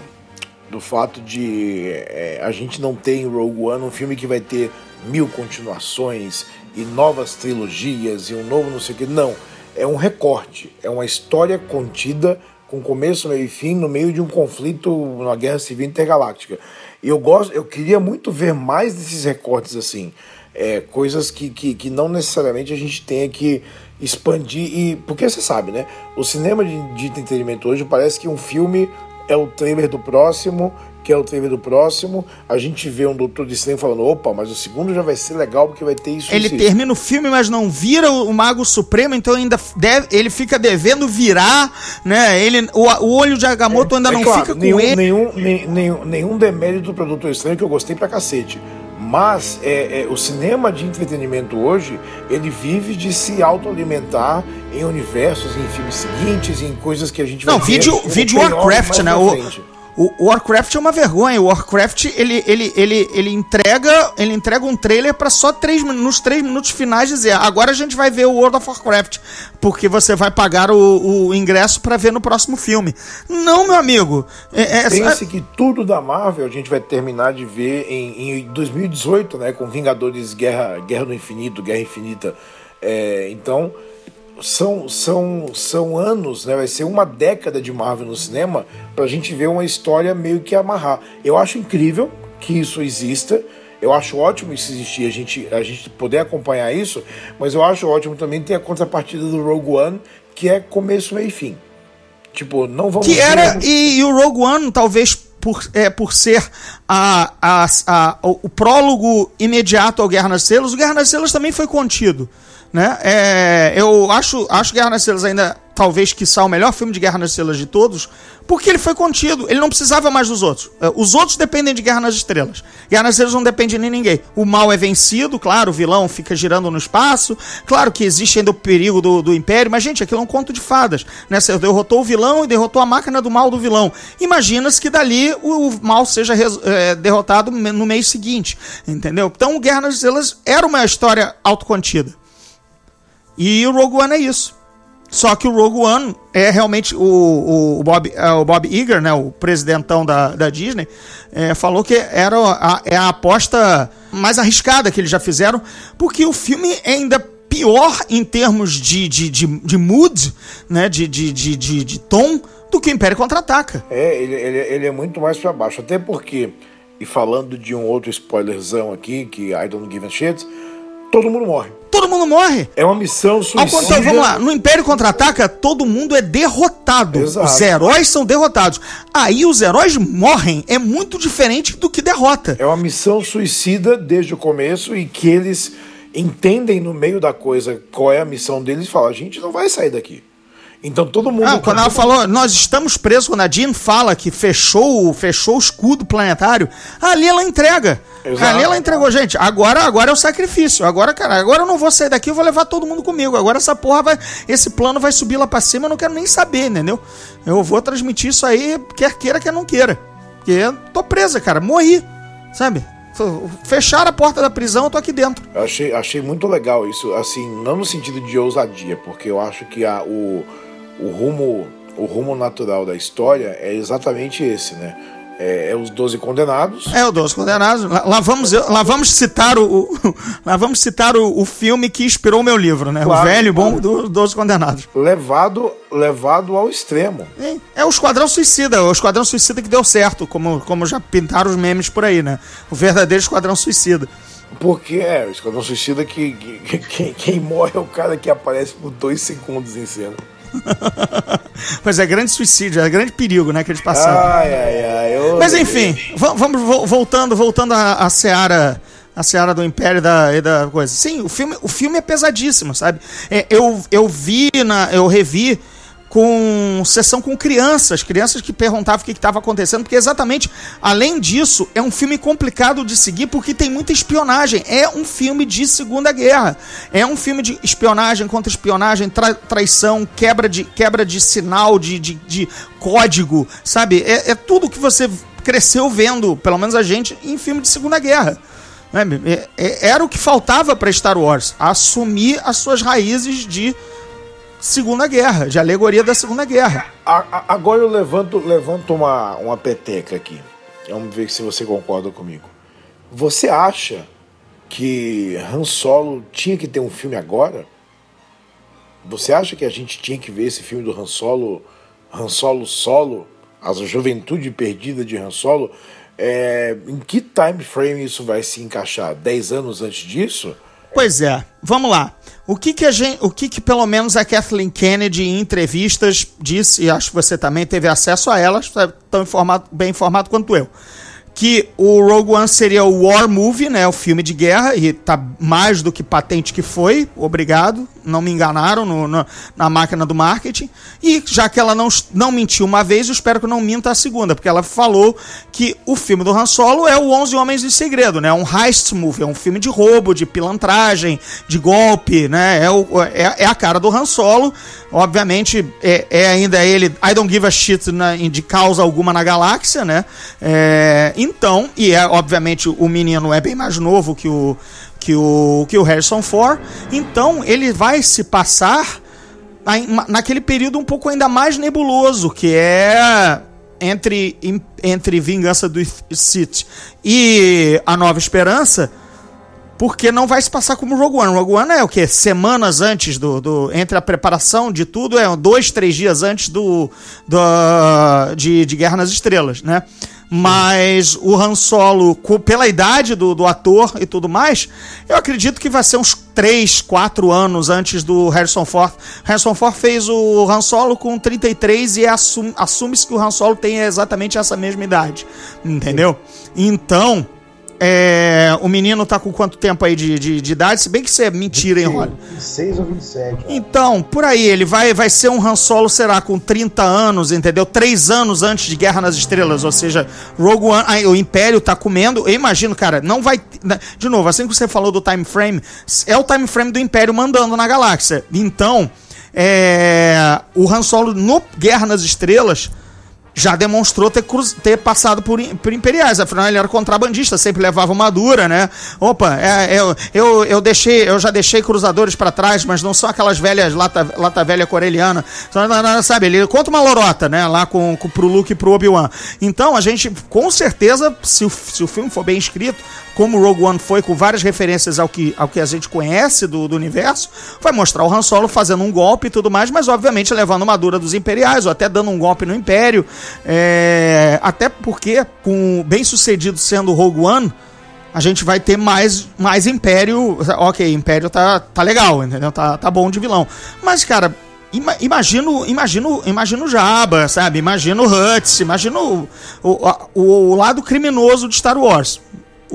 do fato de é, a gente não ter em Rogue One um filme que vai ter mil continuações e novas trilogias e um novo não sei o que. Não. É um recorte. É uma história contida com começo, meio e fim no meio de um conflito, uma guerra civil intergaláctica. E eu gosto, eu queria muito ver mais desses recortes assim. É, coisas que, que, que não necessariamente a gente tenha que expandir e porque você sabe né o cinema de, de entretenimento hoje parece que um filme é o trailer do próximo que é o trailer do próximo a gente vê um doutor de cinema falando opa mas o segundo já vai ser legal porque vai ter isso Ele isso, isso." termina o filme, mas não vira o, Mago Supremo, então ainda deve, ele fica devendo virar, né? Ele, o, o olho de Agamotto ainda É não claro, fica com nenhum, ele. Nenhum, nenhum, nenhum demérito do Doutor Estranho que eu gostei pra cacete. Mas é, é, o cinema de entretenimento hoje, ele vive de se autoalimentar em universos, em filmes seguintes, em coisas que a gente Não, vai ver vídeo, no vídeo Warcraft, né? O. o Warcraft é uma vergonha. O Warcraft, ele, ele, ele, ele entrega ele entrega um trailer pra só três, nos três minutos finais dizer agora a gente vai ver o World of Warcraft, porque você vai pagar o, o ingresso pra ver no próximo filme. Não, meu amigo. É, é- Pense que tudo da Marvel a gente vai terminar de ver em, em 2018, né? Com Vingadores Guerra, Guerra do Infinito, Guerra Infinita. É, então, são, são, são anos, né? Vai ser uma década de Marvel no cinema pra gente ver uma história meio que amarrar. Eu acho incrível que isso exista. Eu acho ótimo isso existir, a gente, a gente poder acompanhar isso, mas eu acho ótimo também ter a contrapartida do Rogue One, que é começo, meio e fim. Tipo, não vamos Que era, e, e o Rogue One, talvez por, é, por ser a, a, a- o, o prólogo imediato ao Guerra nas Estrelas, o Guerra nas Estrelas também foi contido. Né? É, eu acho, acho Guerra nas Estrelas ainda, talvez, que o melhor filme de Guerra nas Estrelas de todos, porque ele foi contido, ele não precisava mais dos outros. É, Os outros dependem de Guerra nas Estrelas. Guerra nas Estrelas não depende de ninguém. O mal é vencido, claro, o vilão fica girando no espaço, claro que existe ainda o perigo do, do Império, mas, gente, aquilo é um conto de fadas. Né? Você derrotou o vilão e derrotou a máquina do mal do vilão. Imagina-se que dali o, o mal seja é, derrotado no mês seguinte, entendeu? Então, Guerra nas Estrelas era uma história autocontida. E o Rogue One é isso. Só que o Rogue One é realmente o, o, o Bob, é, o Bob Iger, né, o presidentão da, da Disney, é, falou que era a, é a aposta mais arriscada que eles já fizeram, porque o filme é ainda pior em termos de, de, de, de mood, né, de, de, de, de, de tom, do que o Império Contra-Ataca. É, ele, ele, ele é muito mais pra baixo. Até porque, e falando de um outro spoilerzão aqui, que I don't give a shit, todo mundo morre. Todo mundo morre. É uma missão Ao suicida. contrário, vamos lá, no Império Contra-Ataca, todo mundo é derrotado. Exato. Os heróis são derrotados. Aí os heróis morrem. É muito diferente do que derrota. É uma missão suicida desde o começo e que eles entendem no meio da coisa qual é a missão deles e falam: a gente não vai sair daqui. Então todo mundo. Ah, quando ela falou, nós estamos presos, quando a Jean fala que fechou, fechou o escudo planetário, ali ela entrega. Exato. Ali ela entregou, gente. Agora, agora é o sacrifício. Agora, cara, agora eu não vou sair daqui, eu vou levar todo mundo comigo. Agora essa porra vai, esse plano vai subir lá pra cima, eu não quero nem saber, entendeu? Eu vou transmitir isso aí, quer queira, quer não queira. Porque eu tô presa, cara, morri, sabe? Fecharam a porta da prisão, eu tô aqui dentro. Eu achei, achei muito legal isso, assim, não no sentido de ousadia, porque eu acho que a, o, o, rumo, o rumo natural da história é exatamente esse, né? É, é os 12 condenados. É, o Doze Condenados. Lá, lá vamos, lá vamos citar o, o- lá vamos citar o, o filme que inspirou o meu livro, né? Claro, o velho bom claro. do Doze Condenados. Levado, levado ao extremo. É, é o Esquadrão Suicida, o Esquadrão Suicida que deu certo, como, como já pintaram os memes por aí, né? O verdadeiro Esquadrão Suicida. Porque é, o Esquadrão Suicida que, que, que quem morre é o cara que aparece por dois segundos em cena. pois é, grande suicídio, é grande perigo, né, que eles passaram. Ai, ai, ai. eu- Mas enfim, va- vamos vo- voltando, voltando à, à seara. A seara do Império da, e da coisa. Sim, o filme, o filme é pesadíssimo, sabe? É, eu, eu vi, na, eu revi com sessão com crianças, crianças que perguntavam o que estava acontecendo, porque exatamente, além disso, é um filme complicado de seguir porque tem muita espionagem. É um filme de Segunda Guerra. É um filme de espionagem contra espionagem, tra- traição, quebra de, quebra de sinal, de, de, de código, sabe? É, é tudo que você cresceu vendo, pelo menos a gente, em filme de Segunda Guerra. né? É- é- Era o que faltava para Star Wars, assumir as suas raízes de Segunda Guerra, de alegoria da Segunda Guerra. Agora eu levanto, levanto uma, uma peteca aqui. Vamos ver se você concorda comigo. Você acha que Han Solo tinha que ter um filme agora? Você acha que a gente tinha que ver esse filme do Han Solo, Han Solo solo, a juventude perdida de Han Solo? É, em que time frame isso vai se encaixar? 10 anos antes disso? Pois é, vamos lá. O que que a gente, o que que pelo menos a Kathleen Kennedy em entrevistas disse, e acho que você também teve acesso a elas, tá tão informado, bem informado quanto eu, que o Rogue One seria o war movie, né, o filme de guerra, e tá mais do que patente que foi, obrigado, não me enganaram no- no- na máquina do marketing, e já que ela não, não mentiu uma vez, eu espero que não minta a segunda, porque ela falou que o filme do Han Solo é o 11 Homens em Segredo, né, um heist movie, é um filme de roubo, de pilantragem, de golpe, né, é, o- é, é a cara do Han Solo, obviamente é, é ainda ele, I don't give a shit na- de causa alguma na galáxia, né, é, então, e é obviamente o menino é bem mais novo que o que o que o Harrison Ford, então ele vai se passar naquele período um pouco ainda mais nebuloso, que é entre, entre Vingança do Sith e A Nova Esperança, porque não vai se passar como Rogue One. Rogue One é o quê? Semanas antes do, do entre a preparação de tudo, é dois, três dias antes do, do de, de Guerra nas Estrelas, né? Mas o Han Solo, pela idade do, do ator e tudo mais, eu acredito que vai ser uns 3, 4 anos antes do Harrison Ford. Harrison Ford fez o Han Solo com 33 e assum- assume-se que o Han Solo tem exatamente essa mesma idade. Entendeu? Então, é, o menino tá com quanto tempo aí de, de, de idade? Se bem que isso é mentira, hein, Rolly? 26 ou 27. ó. Então, por aí, ele vai, vai ser um Han Solo, será, com 30 anos, entendeu? Três anos antes de Guerra nas Estrelas, ou seja, Rogue One, o Império tá comendo, eu imagino, cara, não vai... né, De novo, assim que você falou do time frame, é o time frame do Império mandando na galáxia. Então, é, o Han Solo no Guerra nas Estrelas já demonstrou ter, cruz- ter passado por, por imperiais. Afinal, ele era contrabandista, sempre levava uma dura, né? Opa, é, eu, eu, eu deixei, eu já deixei cruzadores para trás, mas não são aquelas velhas lata, lata velha coreliana. Sabe, ele conta uma lorota, né? Lá com, com, pro Luke e pro Obi-Wan. Então, a gente, com certeza, se o, se o filme for bem escrito, como Rogue One foi, com várias referências ao que, ao que a gente conhece do, do universo, vai mostrar o Han Solo fazendo um golpe e tudo mais, mas obviamente levando uma dura dos imperiais, ou até dando um golpe no Império. É, até porque, com bem sucedido sendo Rogue One, a gente vai ter mais, mais Império. Ok, Império tá, tá legal, entendeu? Tá, tá bom de vilão. Mas, cara. ima- Imagino, imagino, imagino o Jabba, sabe? Imagino o Hutz, imagino o, o, o, o lado criminoso de Star Wars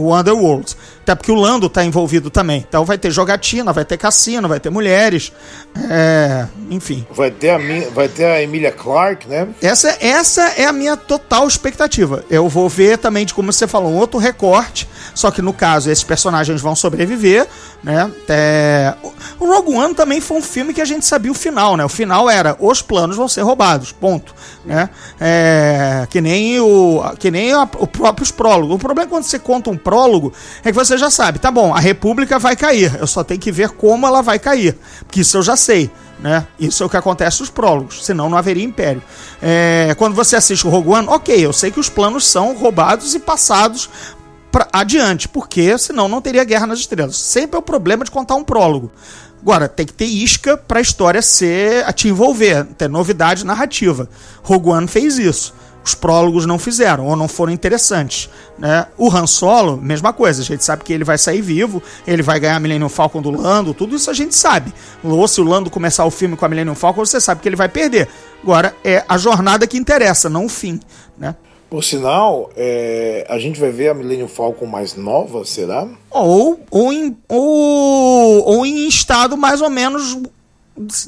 o Underworld. Até porque o Lando tá envolvido também. Então vai ter jogatina, vai ter cassino, vai ter mulheres. É, enfim. Vai ter a, Mi- vai ter a Emilia Clarke, né? Essa, essa é a minha total expectativa. Eu vou ver também, de como você falou, um outro recorte. Só que no caso, esses personagens vão sobreviver, né? É, O Rogue One também foi um filme que a gente sabia o final, né? O final era os planos vão ser roubados, ponto. Né? É, que nem, o, que nem a- o próprios prólogos. O problema é quando você conta um prólogo é que você já sabe, tá bom, a República vai cair. Eu só tenho que ver como ela vai cair. Porque isso eu já sei. Né? Isso é o que acontece nos prólogos, senão não haveria império. É, quando você assiste o Rogue One, ok, eu sei que os planos são roubados e passados pra adiante, porque senão não teria Guerra nas Estrelas. Sempre é o problema de contar um prólogo. Agora, tem que ter isca pra história ser a te envolver, ter novidade narrativa. Rogue One fez isso. Os prólogos não fizeram ou não foram interessantes. Né? O Han Solo, mesma coisa, a gente sabe que ele vai sair vivo, ele vai ganhar a Millennium Falcon do Lando, tudo isso a gente sabe. Ou se o Lando começar o filme com a Millennium Falcon, você sabe que ele vai perder. Agora, é a jornada que interessa, não o fim. Né? Por sinal, é, a gente vai ver a Millennium Falcon mais nova, será? Ou, ou, em, ou, ou em estado mais ou menos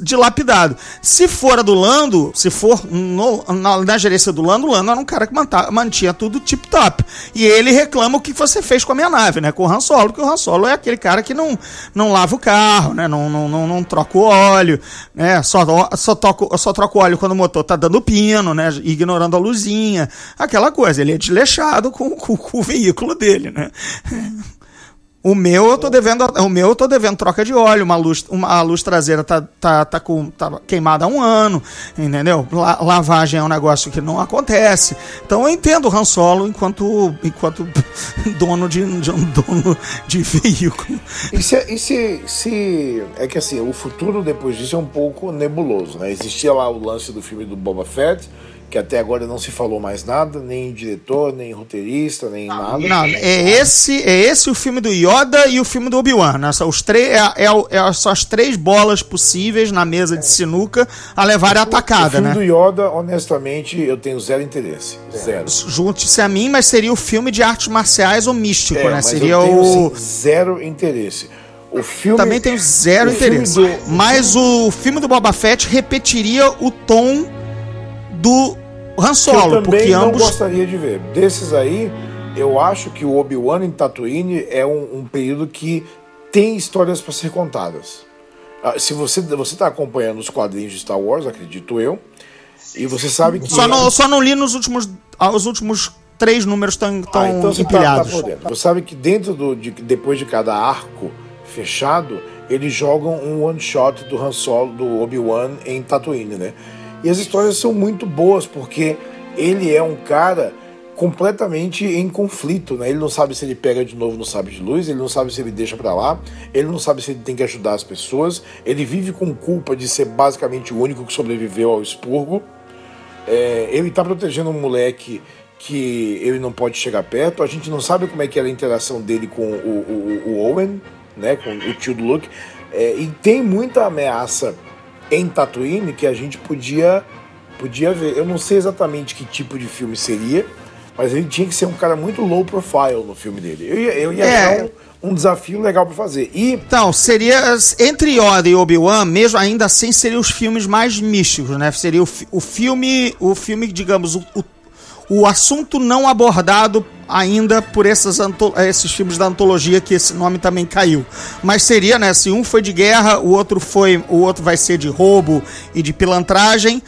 dilapidado. Se for a do Lando, se for no, na, na, gerência do Lando, o Lando era um cara que manta, mantinha tudo tip top. E ele reclama o que você fez com a minha nave, né? Com o Han Solo, porque o Han Solo é aquele cara que não, não lava o carro, né? Não, não, não, não troca o óleo, né? Só, só, toca, só troca o óleo quando o motor tá dando pino, né? Ignorando a luzinha. Aquela coisa, ele é desleixado com, com, com o veículo dele, né? O meu eu tô devendo, o meu eu tô devendo troca de óleo, uma luz, uma, a luz traseira tá, tá, tá, com, tá queimada há um ano, entendeu? La, lavagem é um negócio que não acontece. Então eu entendo o Han Solo enquanto, enquanto dono de, de um dono de veículo. E se, e se, se é que assim, o futuro depois disso é um pouco nebuloso, né? Existia lá o lance do filme do Boba Fett, que até agora não se falou mais nada, nem diretor, nem roteirista, nem nada. Não, é esse, é esse o filme do Yoda e o filme do Obi-Wan. Né? Os três, é, é, é, só as três bolas possíveis na mesa de sinuca a levar a atacada, né? O filme né? do Yoda, honestamente, eu tenho zero interesse. Zero. Junte-se a mim, mas seria o filme de artes marciais ou místico, é, né? Seria tenho, o. Assim, zero interesse. O filme, Também tenho zero interesse. Do... Mas o filme do Boba Fett repetiria o tom do Han Solo, eu porque não ambos... gostaria de ver. Desses aí, eu acho que o Obi-Wan em Tatooine é um, um período que tem histórias para ser contadas. Ah, se você você está acompanhando os quadrinhos de Star Wars, acredito eu, e você sabe que só não, só não li nos últimos ah, os últimos três números estão ah, então você empilhados. Tá, tá você sabe que dentro do de, depois de cada arco fechado eles jogam um one shot do Han Solo do Obi Wan em Tatooine, né? E as histórias são muito boas, porque ele é um cara completamente em conflito, né? Ele não sabe se ele pega de novo no sabre de luz, ele não sabe se ele deixa para lá, ele não sabe se ele tem que ajudar as pessoas, ele vive com culpa de ser basicamente o único que sobreviveu ao expurgo. É, ele tá protegendo um moleque que ele não pode chegar perto, a gente não sabe como é que era a interação dele com o, o, o Owen, né? Com o tio do Luke, é, e tem muita ameaça em Tatooine que a gente podia podia ver. Eu não sei exatamente que tipo de filme seria, mas ele tinha que ser um cara muito low profile no filme dele. Eu ia, eu ia é. achar um, um, desafio legal para fazer. E então seria entre Yoda e Obi Wan, mesmo ainda assim seriam os filmes mais místicos, né? Seria o, o filme, o filme, digamos, o, o o assunto não abordado ainda por essas esses filmes da antologia que esse nome também caiu. Mas seria, né, se um foi de guerra, o outro foi, o outro vai ser de roubo e de pilantragem,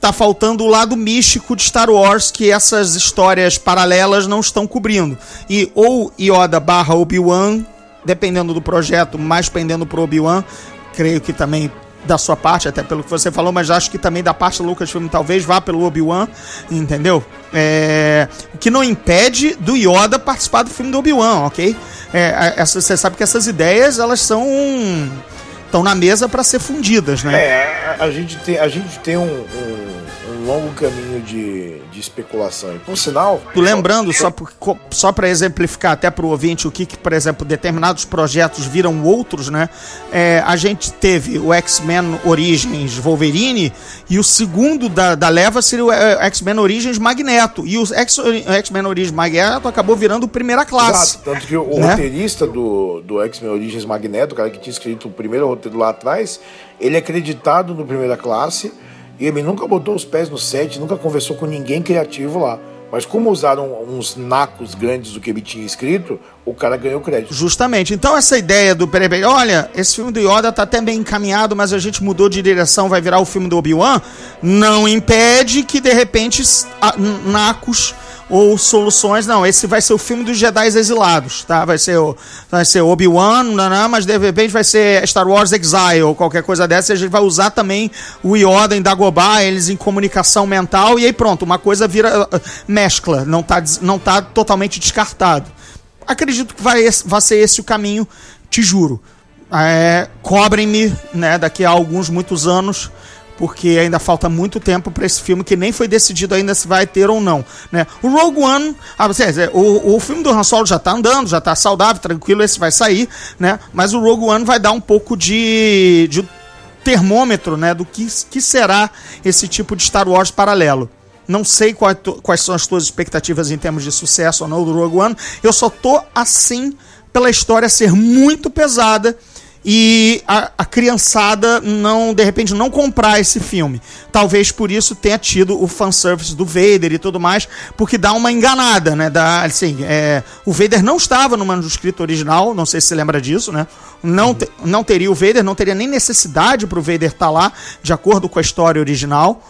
tá faltando o lado místico de Star Wars que essas histórias paralelas não estão cobrindo. E ou Yoda barra Obi-Wan, dependendo do projeto, mais pendendo pro Obi-Wan, creio que também da sua parte, até pelo que você falou, mas acho que também da parte do Lucasfilm talvez vá pelo Obi-Wan, entendeu? É, o que não impede do Yoda participar do filme do Obi-Wan, ok? É, essa, você sabe que essas ideias, elas são estão na mesa para ser fundidas, né? É, a, gente tem, a gente tem um longo caminho de, de especulação. E por sinal. Lembrando, só, só para exemplificar até para o ouvinte o que, que, por exemplo, determinados projetos viram outros, né? É, a gente teve o X-Men Origins Wolverine e o segundo da, da leva seria o é, X-Men Origins Magneto. E o X-Men Origins Magneto acabou virando primeira classe. Exato, tanto que o né? roteirista do, do X-Men Origins Magneto, o cara que tinha escrito o primeiro roteiro lá atrás, ele é acreditado no primeira classe e ele nunca botou os pés no set, nunca conversou com ninguém criativo lá. Mas como usaram uns nacos grandes do que ele tinha escrito, o cara ganhou crédito. Justamente. Então essa ideia do peraí, olha, esse filme do Yoda tá até bem encaminhado, mas a gente mudou de direção, vai virar o filme do Obi-Wan, não impede que de repente nacos ou soluções. Não, esse vai ser o filme dos Jedi exilados, tá? Vai ser o vai ser Obi-Wan, mas de repente vai ser Star Wars Exile ou qualquer coisa dessa. E a gente vai usar também o Yoda em Dagobah, eles em comunicação mental e aí pronto, uma coisa vira uh, mescla, não tá não tá totalmente descartado. Acredito que vai, vai ser esse o caminho, te juro. É, Cobrem-me, né, daqui a alguns muitos anos porque ainda falta muito tempo para esse filme que nem foi decidido ainda se vai ter ou não, né? O Rogue One, ah, você, o, o filme do Han Solo já tá andando, já tá saudável, tranquilo, esse vai sair, né? Mas o Rogue One vai dar um pouco de, de termômetro, né, do que, que será esse tipo de Star Wars paralelo. Não sei qual, quais são as tuas expectativas em termos de sucesso ou não do Rogue One. Eu só tô assim pela história ser muito pesada e a, a, criançada não, de repente, não comprar esse filme. Talvez por isso tenha tido o fanservice do Vader e tudo mais, porque dá uma enganada, né? Dá, assim, é, o Vader não estava no manuscrito original, não sei se você lembra disso, né? Não, te, não teria o Vader, não teria nem necessidade para o Vader estar tá lá, de acordo com a história original.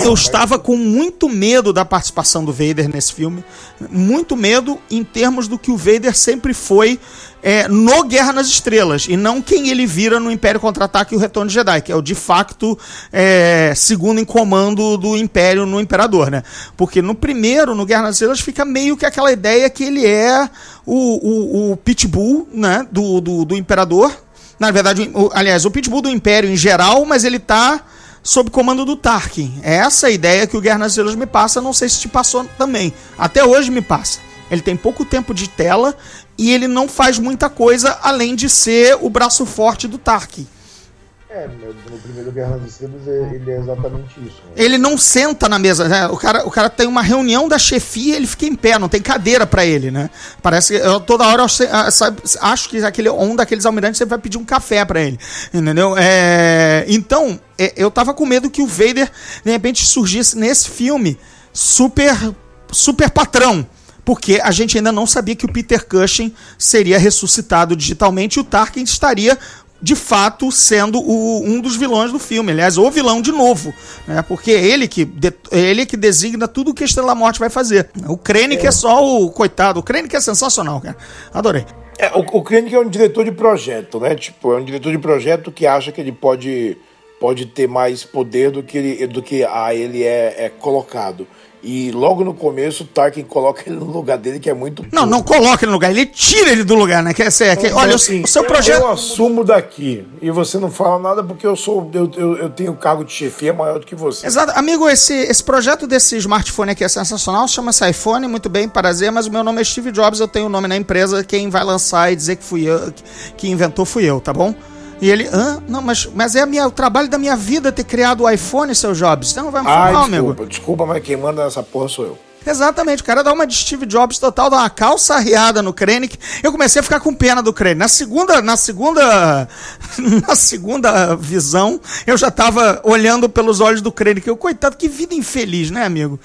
Eu estava com muito medo da participação do Vader nesse filme. Muito medo em termos do que o Vader sempre foi é, no Guerra nas Estrelas. E não quem ele vira no Império Contra-Ataque e o Retorno de Jedi, que é o de facto é, segundo em comando do Império no Imperador, né? Porque no primeiro, no Guerra nas Estrelas, fica meio que aquela ideia que ele é o, o, o Pitbull né? do, do, do Imperador. Na verdade, o, aliás, o Pitbull do Império em geral, mas ele tá sob comando do Tarkin. É essa a ideia que o Guerra nas Estrelas me passa, não sei se te passou também. Até hoje me passa. Ele tem pouco tempo de tela e ele não faz muita coisa além de ser o braço forte do Tarkin. É, no primeiro Guerra nas Estrelas ele é exatamente isso. Né? Ele não senta na mesa, né? O cara, o cara tem uma reunião da chefia, ele fica em pé, não tem cadeira para ele, né? Parece que eu, toda hora eu ah, acho que aquele um daqueles almirantes sempre vai pedir um café para ele, entendeu? É, então, é, eu tava com medo que o Vader de repente surgisse nesse filme super super patrão porque a gente ainda não sabia que o Peter Cushing seria ressuscitado digitalmente e o Tarkin estaria de fato sendo o, um dos vilões do filme, aliás, o vilão de novo, né? Porque é ele que de, é ele que designa tudo o que a Estrela Morte vai fazer. O Krennic é. é só o coitado, o Krennic é sensacional, cara. Adorei. É, o, o Krennic é um diretor de projeto, né? Tipo, é um diretor de projeto que acha que ele pode pode ter mais poder do que ele, do que a ele é, é colocado. E logo no começo, o Tarkin coloca ele no lugar dele, que é muito. Não, não coloca ele no lugar, ele tira ele do lugar, né? Quer ser, que, olha, assim, o seu projeto. Eu assumo daqui e você não fala nada porque eu sou. Eu, eu, eu tenho cargo de chefia maior do que você. Exato. Amigo, esse, esse projeto desse smartphone aqui é sensacional, chama-se iPhone, muito bem, prazer, mas o meu nome é Steve Jobs, eu tenho o um nome na empresa, quem vai lançar e dizer que fui eu, que inventou fui eu, tá bom? E ele, hã? Não, mas, mas é minha, o trabalho da minha vida ter criado o iPhone, seu Jobs. Você não vai me falar, desculpa, amigo. Desculpa, mas quem manda nessa porra sou eu. Exatamente, o cara dá uma de Steve Jobs total, dá uma calça arriada no Krennic. Eu comecei a ficar com pena do Krennic. Na segunda, na segunda, na segunda visão, eu já tava olhando pelos olhos do Krennic. Eu, coitado, que vida infeliz, né, amigo?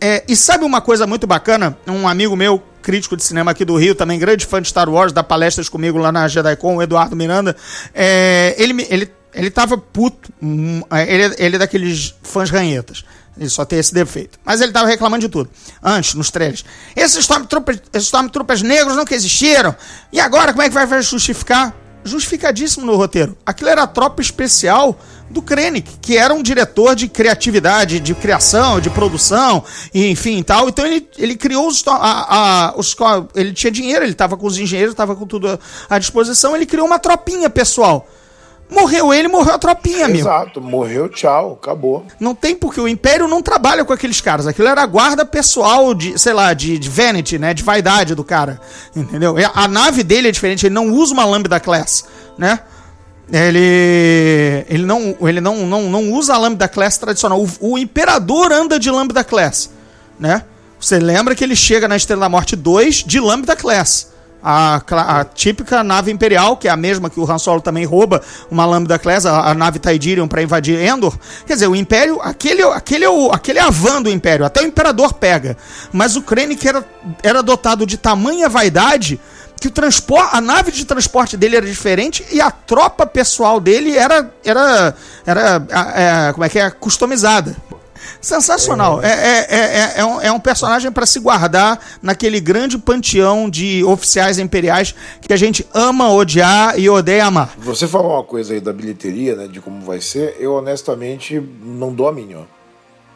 É, e sabe uma coisa muito bacana? Um amigo meu, crítico de cinema aqui do Rio, também grande fã de Star Wars, dá palestras comigo lá na JediCon, o Eduardo Miranda, é, ele, ele, ele tava puto, hum, é, ele, ele é daqueles fãs ranhetas. Ele só tem esse defeito. Mas ele tava reclamando de tudo. Antes, nos trailers. Esses Stormtroopers, esses Stormtroopers negros nunca existiram. E agora, como é que vai justificar? Justificadíssimo no roteiro. Aquilo era tropa especial do Krennic, que era um diretor de criatividade, de criação, de produção, e enfim tal. Então ele, ele criou os, a, a, os. Ele tinha dinheiro, ele estava com os engenheiros, estava com tudo à disposição, ele criou uma tropinha pessoal. Morreu ele, morreu a tropinha, amigo. Exato, morreu, tchau, acabou. Não tem porque o Império não trabalha com aqueles caras. Aquilo era a guarda pessoal de, sei lá, de, de vanity, né? De vaidade do cara. Entendeu? A nave dele é diferente, ele não usa uma Lambda Class, né? Ele, ele, não, ele não, não, não usa a Lambda Class tradicional. O, o Imperador anda de Lambda Class, né? Você lembra que ele chega na Estrela da Morte 2 de Lambda Class. A, a, típica nave imperial, que é a mesma que o Han Solo também rouba, uma Lambda Class, a, a nave Tydirium para invadir Endor. Quer dizer, o Império, aquele, aquele, é o, aquele é a van do Império, até o Imperador pega. Mas o Krennic era, era dotado de tamanha vaidade que o transporte, a nave de transporte dele era diferente e a tropa pessoal dele era era era é, como é que é customizada. Sensacional. É, é, é, é, um, é um personagem para se guardar naquele grande panteão de oficiais imperiais que a gente ama odiar e odeia amar. Você falou uma coisa aí da bilheteria, né? De como vai ser. Eu honestamente não dou a mínima.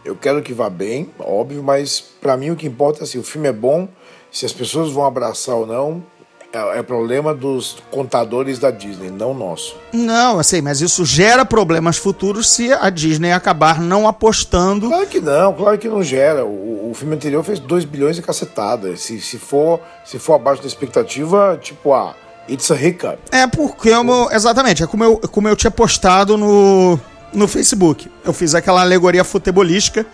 Eu quero que vá bem, óbvio, mas para mim o que importa é assim, o filme é bom, se as pessoas vão abraçar ou não, é, é problema dos contadores da Disney, não nosso. Não, assim, mas isso gera problemas futuros se a Disney acabar não apostando. Claro que não, claro que não gera. O, o filme anterior fez 2 bilhões e cacetada. Se, se, for, se for abaixo da expectativa, tipo, ah, it's a hiccup. É porque, eu, exatamente, é como eu, como eu tinha postado no, no Facebook. Eu fiz aquela alegoria futebolística.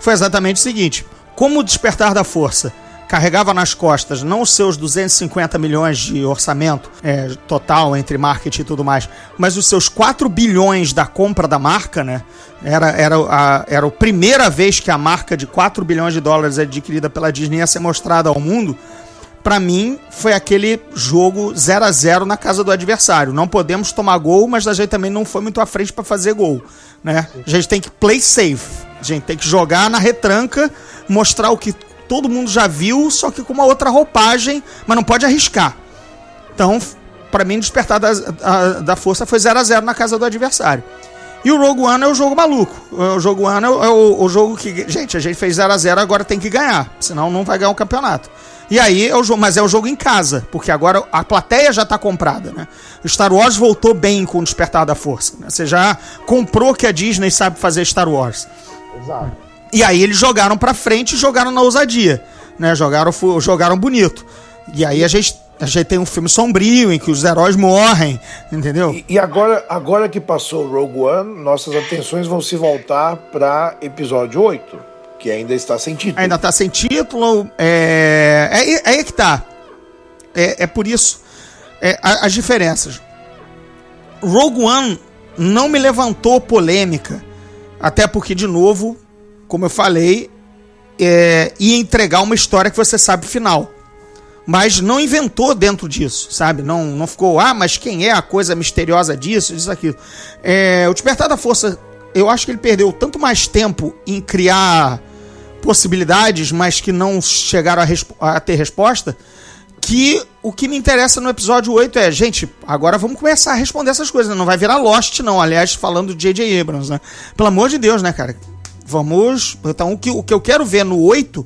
Foi exatamente o seguinte: como o despertar da força carregava nas costas não os seus 250 milhões de orçamento é, total entre marketing e tudo mais, mas os seus 4 bilhões da compra da marca, né? Era, era, a, era a primeira vez que a marca de 4 bilhões de dólares adquirida pela Disney ia ser mostrada ao mundo. Para mim, foi aquele jogo 0 a 0 na casa do adversário. Não podemos tomar gol, mas a gente também não foi muito à frente para fazer gol. Né? A gente tem que play safe. A gente tem que jogar na retranca, mostrar o que todo mundo já viu, só que com uma outra roupagem, mas não pode arriscar. Então, para mim, despertar da, a, da força foi 0 a 0 na casa do adversário. E o Rogue One é o jogo maluco. O Rogue One é o, é o, o jogo que. Gente, a gente fez 0 a 0 agora tem que ganhar. Senão não vai ganhar o campeonato. E aí é o jogo, mas é o jogo em casa, porque agora a plateia já está comprada, né? O Star Wars voltou bem com o Despertar da Força. Né? Você já comprou que a Disney sabe fazer Star Wars. Exato. E aí eles jogaram pra frente e jogaram na ousadia, né? Jogaram, jogaram bonito. E aí a gente, a gente tem um filme sombrio em que os heróis morrem, entendeu? E, e agora, agora que passou Rogue One, nossas atenções vão se voltar para episódio 8, que ainda está sem título. Ainda está sem título. É, é, é aí que tá. É, é por isso. É, as diferenças. Rogue One não me levantou polêmica. Até porque, de novo, como eu falei, é, ia entregar uma história que você sabe o final. Mas não inventou dentro disso, sabe? Não, não ficou, ah, mas quem é a coisa misteriosa disso, disso, aquilo. É, o Despertar da Força, eu acho que ele perdeu tanto mais tempo em criar possibilidades, mas que não chegaram a, a ter resposta, que o que me interessa no episódio 8 é, gente, agora vamos começar a responder essas coisas. Não vai virar Lost, não. Aliás, falando de J.J. Abrams, né? Pelo amor de Deus, né, cara? Vamos. Então, o que, o que eu quero ver no 8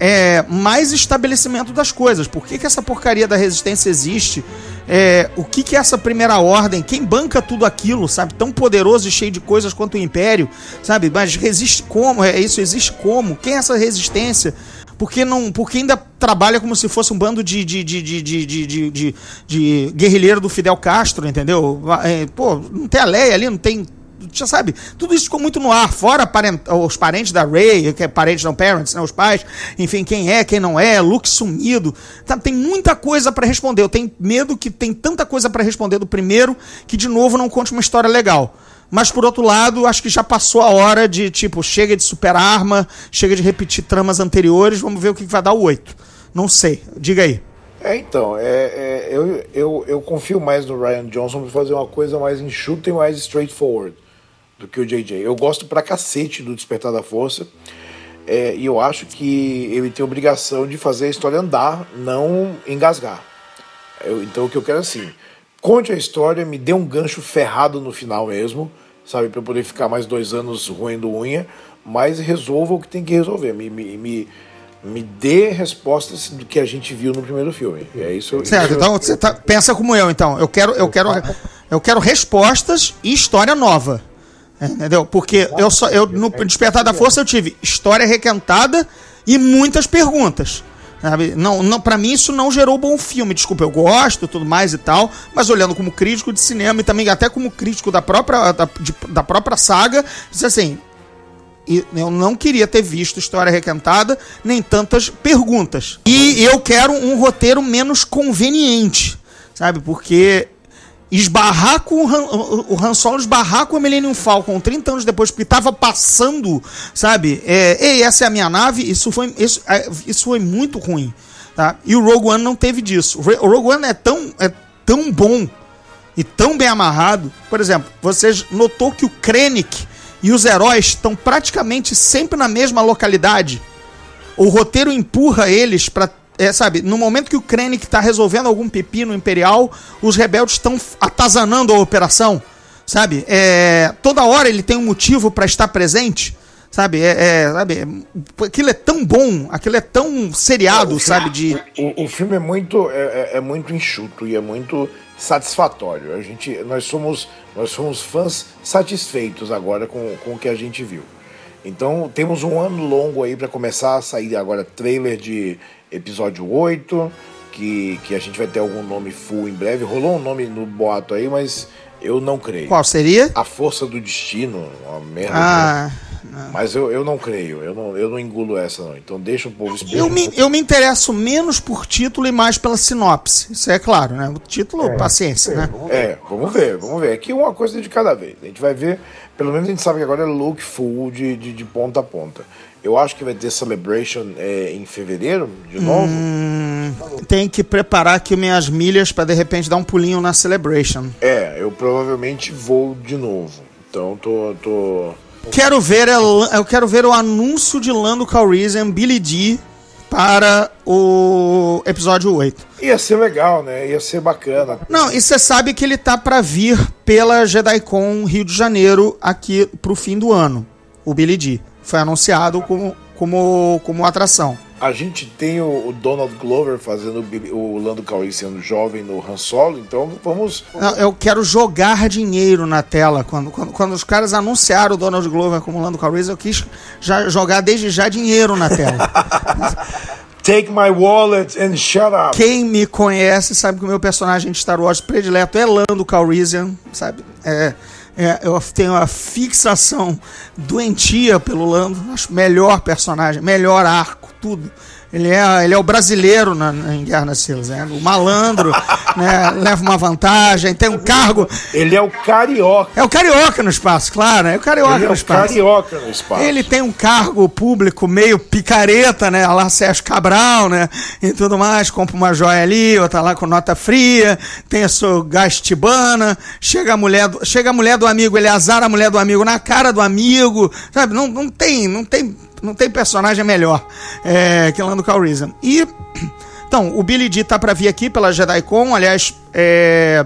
é mais estabelecimento das coisas. Por que, que essa porcaria da resistência existe? É, o que, que é essa primeira ordem? Quem banca tudo aquilo, sabe? Tão poderoso e cheio de coisas quanto o Império, sabe? Mas resiste como? É isso existe como? Quem é essa resistência? Porque não, porque ainda trabalha como se fosse um bando de, de, de, de, de, de, de, guerrilheiro do Fidel Castro, entendeu? É, pô, não tem a Leia ali, não tem já sabe, tudo isso ficou muito no ar, fora parent, os parentes da Ray, que é parentes não parents, né, os pais, enfim, quem é, quem não é, Luke sumido. Tá, tem muita coisa para responder. Eu tenho medo que tem tanta coisa para responder do primeiro que de novo não conte uma história legal. Mas por outro lado, acho que já passou a hora de, tipo, chega de super arma, chega de repetir tramas anteriores, vamos ver o que vai dar o 8. Não sei, diga aí. É, então, é, é, eu, eu, eu confio mais no Ryan Johnson para fazer uma coisa mais enxuta e mais straightforward do que o JJ. Eu gosto pra cacete do Despertar da Força. É, e eu acho que ele tem a obrigação de fazer a história andar, não engasgar. Eu, então o que eu quero é assim, conte a história, me dê um gancho ferrado no final mesmo, sabe, para eu poder ficar mais dois anos roendo unha, mas resolva o que tem que resolver. Me, me, me, me dê respostas do que a gente viu no primeiro filme. É isso. Certo, isso então você tá, pensa como eu, então. Eu quero, eu quero, eu quero respostas e história nova. Entendeu? Porque eu só eu no Despertar da Força eu tive história requentada e muitas perguntas. Sabe? Não, não, para mim isso não gerou bom filme. Desculpa, eu gosto tudo mais e tal, mas olhando como crítico de cinema e também até como crítico da própria, da, de, da própria saga, disse assim: eu não queria ter visto história requentada, nem tantas perguntas. E eu quero um roteiro menos conveniente, sabe? Porque esbarrar com o Han, o Han Solo, esbarrar com o Millennium Falcon 30 anos depois, porque estava passando, sabe? É, Ei, essa é a minha nave, isso foi, isso, é, isso foi muito ruim. Tá? E o Rogue One não teve disso. O Rogue One é tão, é tão bom e tão bem amarrado. Por exemplo, você notou que o Krennic e os heróis estão praticamente sempre na mesma localidade. O roteiro empurra eles para é, sabe, no momento que o Krennic está resolvendo algum pepino imperial, os rebeldes estão atazanando a operação, sabe? É, toda hora ele tem um motivo para estar presente, Sabe? É, é, sabe? Aquilo é tão bom, aquilo é tão seriado, sabe? De. O, o filme é muito, é, é- é muito enxuto e é muito satisfatório. A gente, nós somos, nós somos fãs satisfeitos agora com, com o que a gente viu. Então temos um ano longo aí para começar a sair agora trailer de episódio 8, que, que a gente vai ter algum nome full em breve. Rolou um nome no boato aí, mas eu não creio. Qual seria? A Força do Destino, uma merda. Ah. Mas eu, eu não creio, eu não, eu não engulo essa não. Então deixa o povo esperar. Eu me, eu me interesso menos por título e mais pela sinopse. Isso é claro, né? O título, paciência, né? É, vamos ver, vamos ver. Aqui uma coisa de cada vez. A gente vai ver, pelo menos a gente sabe que agora é look full de, de, de ponta a ponta. Eu acho que vai ter Celebration é, em fevereiro, de novo. Hum. Tem que preparar aqui minhas milhas pra de repente dar um pulinho na Celebration. É, eu provavelmente vou de novo. Então tô. tô... Quero ver, el- eu quero ver o anúncio de Lando Calrissian, Billy D, para o episódio 8. Ia ser legal, né? Ia ser bacana. Não, e você sabe que ele tá pra vir pela JediCon Rio de Janeiro aqui pro fim do ano. O Billy D. Foi anunciado como, como, como atração. A gente tem o, o Donald Glover fazendo o, o Lando Calrissian jovem no Han Solo, então vamos. Não, Eu quero jogar dinheiro na tela. Quando, quando, quando os caras anunciaram o Donald Glover como Lando Calrissian, eu quis já jogar desde já dinheiro na tela. Take my wallet and shut up. Quem me conhece sabe que o meu personagem de Star Wars predileto é Lando Calrissian, sabe? É, é, eu tenho a fixação doentia pelo Lando. Acho melhor personagem, melhor arco, tudo. Ele é, ele é o brasileiro na, na- em Guerra nas Estrelas, né? O malandro, né? Leva uma vantagem, tem um cargo. Ele é o carioca. É o carioca no espaço, claro, é o carioca Ele é no o espaço. carioca no espaço. Ele tem um cargo público meio picareta, né? Lá Sérgio Cabral, né? E tudo mais, compra uma joia ali, outra lá com nota fria, tem a sua gastibana, chega a mulher do, chega a mulher do amigo, ele azara a mulher do amigo na cara do amigo, sabe? Não, não tem, não tem, não tem personagem melhor é, que Lando Calrissian. E então, o Billy D tá pra vir aqui pela JediCon, aliás, é,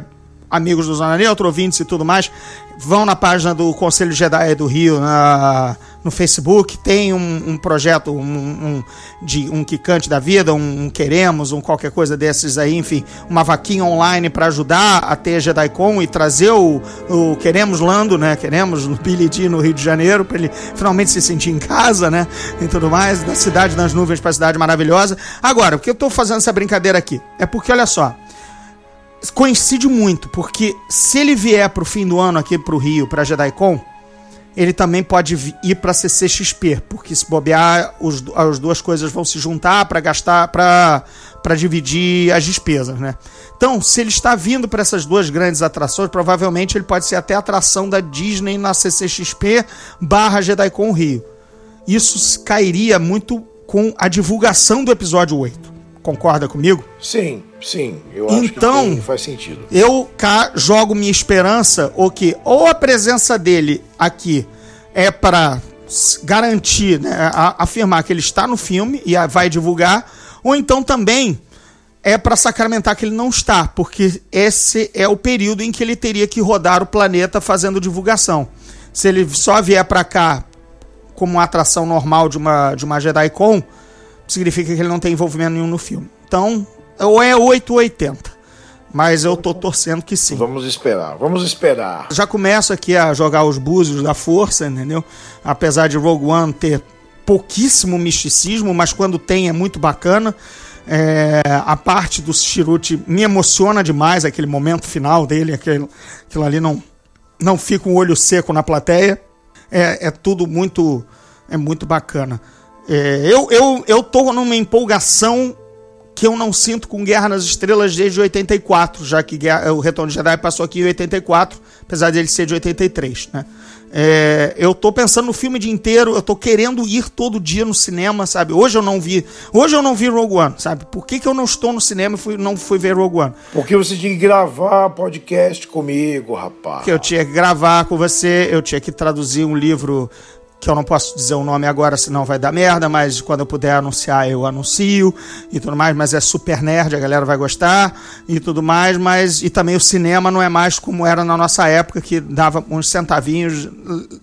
amigos do Zona Neutra, ouvintes e tudo mais, vão na página do Conselho Jedi do Rio, na, no Facebook, tem um, um projeto, um, um, de, um Quicante da Vida, um, um Queremos, um qualquer coisa desses aí, enfim, uma vaquinha online para ajudar a ter JediCon e trazer o, o Queremos Lando, né, Queremos o Billy D no Rio de Janeiro, para ele finalmente se sentir em casa, né, e tudo mais, da cidade das nuvens para a cidade maravilhosa. Agora, o que eu tô fazendo essa brincadeira aqui? É porque, olha só, coincide muito, porque se ele vier pro fim do ano aqui pro Rio, pra JediCon, ele também pode ir pra CCXP, porque se bobear, os, as duas coisas vão se juntar pra gastar, pra para dividir as despesas, né? Então, se ele está vindo para essas duas grandes atrações, provavelmente ele pode ser até atração da Disney na CCXP barra JediCon Rio. Isso cairia muito com a divulgação do episódio 8. Concorda comigo? Sim, sim. Eu Então- acho que tem- faz sentido. eu cá jogo minha esperança o que ou a presença dele aqui é para garantir, né, afirmar que ele está no filme e vai divulgar, ou então também é para sacramentar que ele não está, porque esse é o período em que ele teria que rodar o planeta fazendo divulgação. Se ele só vier para cá como uma atração normal de uma de uma JediCon, significa que ele não tem envolvimento nenhum no filme. Então, ou é 8 ou 80. Mas eu tô torcendo que sim. Vamos esperar, vamos esperar. Já começo aqui a jogar os búzios da força, entendeu? Apesar de Rogue One ter pouquíssimo misticismo, mas quando tem é muito bacana. É, a parte do Chiruti me emociona demais, aquele momento final dele, aquele, aquilo ali não, não fica um olho seco na plateia. É, é tudo muito, é muito bacana. É, eu, eu, eu tô numa empolgação que eu não sinto com Guerra nas Estrelas desde 84, já que Guerra- o Retorno de Jedi passou aqui em 84, apesar dele ser de 83, né? É, eu tô pensando no filme o dia inteiro, eu tô querendo ir todo dia no cinema, sabe? Hoje eu não vi, hoje eu não vi Rogue One, sabe? Por que, que eu não estou no cinema e fui- não fui ver Rogue One? Porque você tinha que gravar podcast comigo, rapaz. que eu tinha que gravar com você, eu tinha que traduzir um livro que eu não posso dizer o nome agora, senão vai dar merda, mas quando eu puder anunciar, eu anuncio e tudo mais, mas é super nerd, a galera vai gostar e tudo mais, mas e também o cinema não é mais como era na nossa época, que dava uns centavinhos,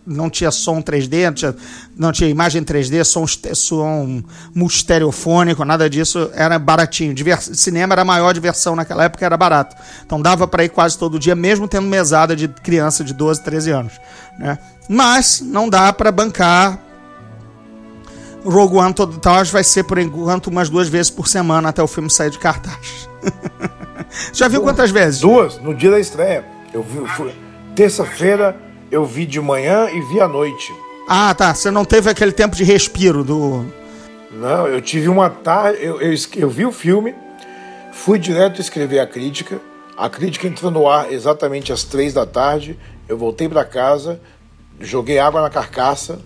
não tinha som 3D, não tinha, não tinha imagem 3D, som, som multistereofônico, nada disso, era baratinho. Divers, cinema era a maior diversão naquela época, era barato. Então dava para ir quase todo dia, mesmo tendo mesada de criança de 12, 13 anos. Né? Mas não dá para bancar Rogue One todo então acho vai ser por enquanto umas duas vezes por semana até o filme sair de cartaz. Já viu quantas vezes? Duas, no dia da estreia. Eu vi, terça-feira eu vi de manhã e vi à noite. Ah, tá. Você não teve aquele tempo de respiro do. Não, eu tive uma tarde. Eu, eu, eu vi o filme, fui direto escrever a crítica. A crítica entrou no ar exatamente às três da tarde. Eu voltei para casa, joguei água na carcaça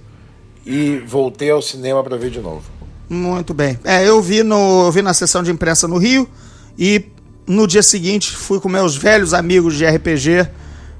e voltei ao cinema para ver de novo. Muito bem. É, eu vi no, eu vi na sessão de imprensa no Rio e no dia seguinte fui com meus velhos amigos de RPG,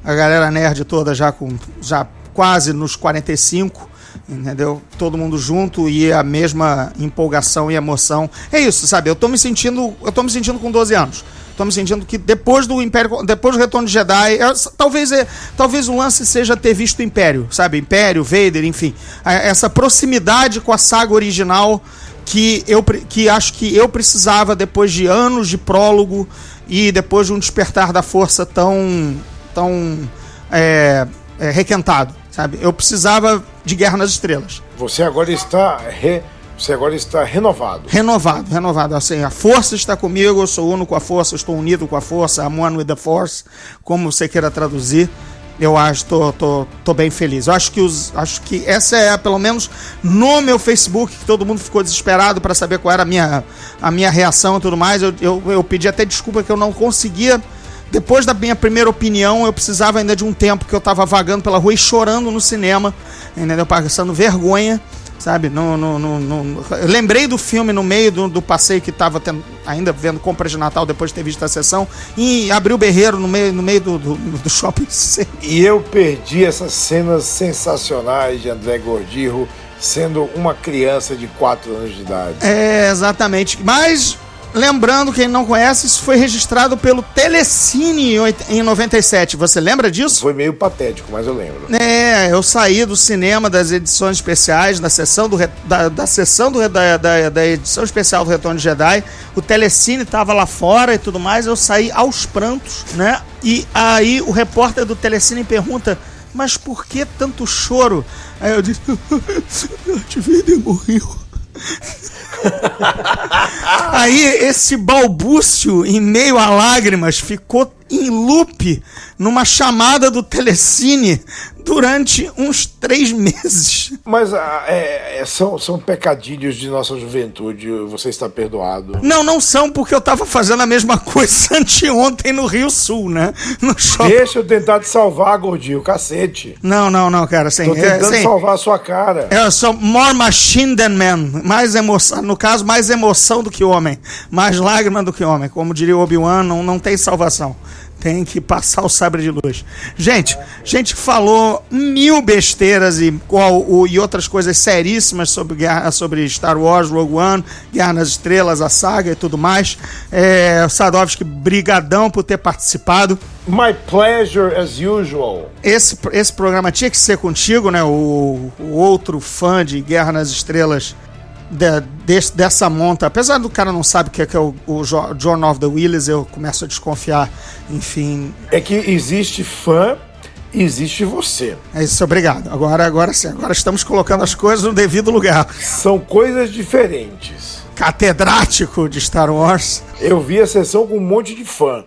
a galera nerd toda já com já quase nos 45, entendeu? Todo mundo junto e a mesma empolgação e emoção. É isso, sabe? Eu tô me sentindo, eu tô me sentindo com 12 anos. Tô me sentindo que depois do Império, depois do Retorno de Jedi, eu, talvez, é, talvez o lance seja ter visto o Império, sabe? Império, Vader, enfim. Essa proximidade com a saga original que eu que acho que eu precisava depois de anos de prólogo e depois de um despertar da força tão tão é, é, requentado, sabe? Eu precisava de Guerra nas Estrelas. Você agora está re você agora está renovado. Renovado, renovado. Assim, a força está comigo, eu sou uno com a força, estou unido com a força, I'm one with the force, como você queira traduzir. Eu acho, tô, tô, tô bem feliz. Eu acho que os, acho que essa é, pelo menos no meu Facebook, que todo mundo ficou desesperado para saber qual era a minha, a minha reação e tudo mais. Eu, eu, eu pedi até desculpa que eu não conseguia depois da minha primeira opinião, eu precisava ainda de um tempo que eu estava vagando pela rua e chorando no cinema, entendeu? Passando vergonha sabe? No, no, no, no, eu lembrei do filme no meio do, do passeio que estava ainda vendo compras de Natal depois de ter visto a sessão e abriu o berreiro no meio, no meio do, do, do shopping E eu perdi essas cenas sensacionais de André Gordirro sendo uma criança de 4 anos de idade. É, exatamente. Mas Lembrando, quem não conhece, isso foi registrado pelo Telecine em 97. Você lembra disso? Foi meio patético, mas eu lembro. É, eu saí do cinema das edições especiais, da sessão do, da, da sessão do, da, da, da edição especial do Retorno de Jedi. O Telecine estava lá fora e tudo mais. Eu saí aos prantos, né? E aí o repórter do Telecine pergunta mas por que tanto choro? Aí eu disse, Darth Vader morreu. Aí esse balbúcio, em meio a lágrimas, ficou em loop numa chamada do Telecine durante uns três meses. Mas ah, é, é, são, são pecadilhos de nossa juventude, você está perdoado. Não, não são, porque eu estava fazendo a mesma coisa anteontem no Rio Sul, né? No shopping. Deixa eu tentar te salvar, gordinho, cacete. Não, não, não, cara. Assim, Tô tentando é, salvar a sua cara. Eu sou more machine than man. Mais emoção, no caso, mais emoção do que homem. Mais lágrima do que homem. Como diria o Obi-Wan, não, não tem salvação tem que passar o sabre de luz. Gente, a gente falou mil besteiras e, qual, e outras coisas seríssimas sobre, sobre Star Wars, Rogue One, Guerra nas Estrelas, a saga e tudo mais. É, Sadovski, brigadão por ter participado. My pleasure as usual. Esse, esse programa tinha que ser contigo, né? O, o outro fã de Guerra nas Estrelas de, de, dessa monta, apesar do cara não sabe o que é, que é o, o John of the Willis, eu começo a desconfiar, enfim. É que existe fã existe você. É isso, obrigado. Agora, agora sim, agora estamos colocando as coisas no devido lugar. São coisas diferentes. Catedrático de Star Wars. Eu vi a sessão com um monte de fã.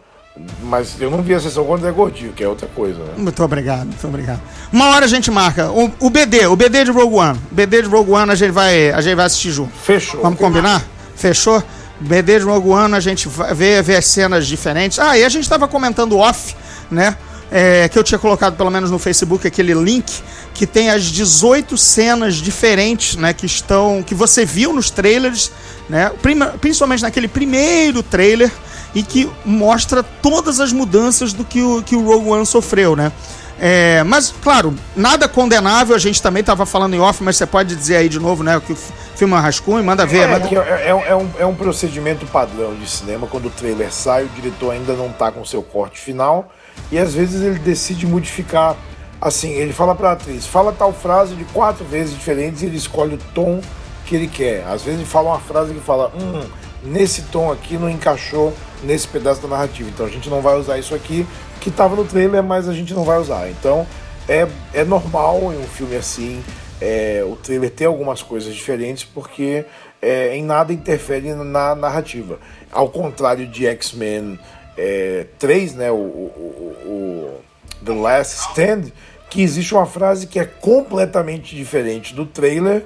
Mas eu não vi a sessão quando é gordinho, que é outra coisa, né? Muito obrigado, muito obrigado. Uma hora a gente marca. O, o BD, o BD de Rogue One. O BD de Rogue One a gente vai, a gente vai assistir junto. Fechou. Vamos combinar? Fechou? BD de Rogue One a gente ver, ver as cenas diferentes. Ah, e a gente estava comentando off, né? É, que eu tinha colocado pelo menos no Facebook aquele link que tem as 18 cenas diferentes, né, que estão que você viu nos trailers, né, principalmente naquele primeiro trailer e que mostra todas as mudanças do que o, que o Rogue One sofreu, né? É, mas, claro, nada condenável, a gente também estava falando em off, mas você pode dizer aí de novo, né, que o filme é um rascunho, manda ver. É, manda... é, é um- é um, é um procedimento padrão de cinema, quando o trailer sai, o diretor ainda não tá com seu corte final, e às vezes ele decide modificar. Assim, ele fala pra atriz, fala tal frase de quatro vezes diferentes e ele escolhe o tom que ele quer. Às vezes ele fala uma frase que fala, hum, nesse tom aqui não encaixou nesse pedaço da narrativa, então a gente não vai usar isso aqui, que tava no trailer, mas a gente não vai usar. Então é, é normal em um filme assim é, o trailer ter algumas coisas diferentes porque é, em nada interfere na narrativa. Ao contrário de X-Men é, 3, né, o, o- o The Last Stand, que existe uma frase que é completamente diferente do trailer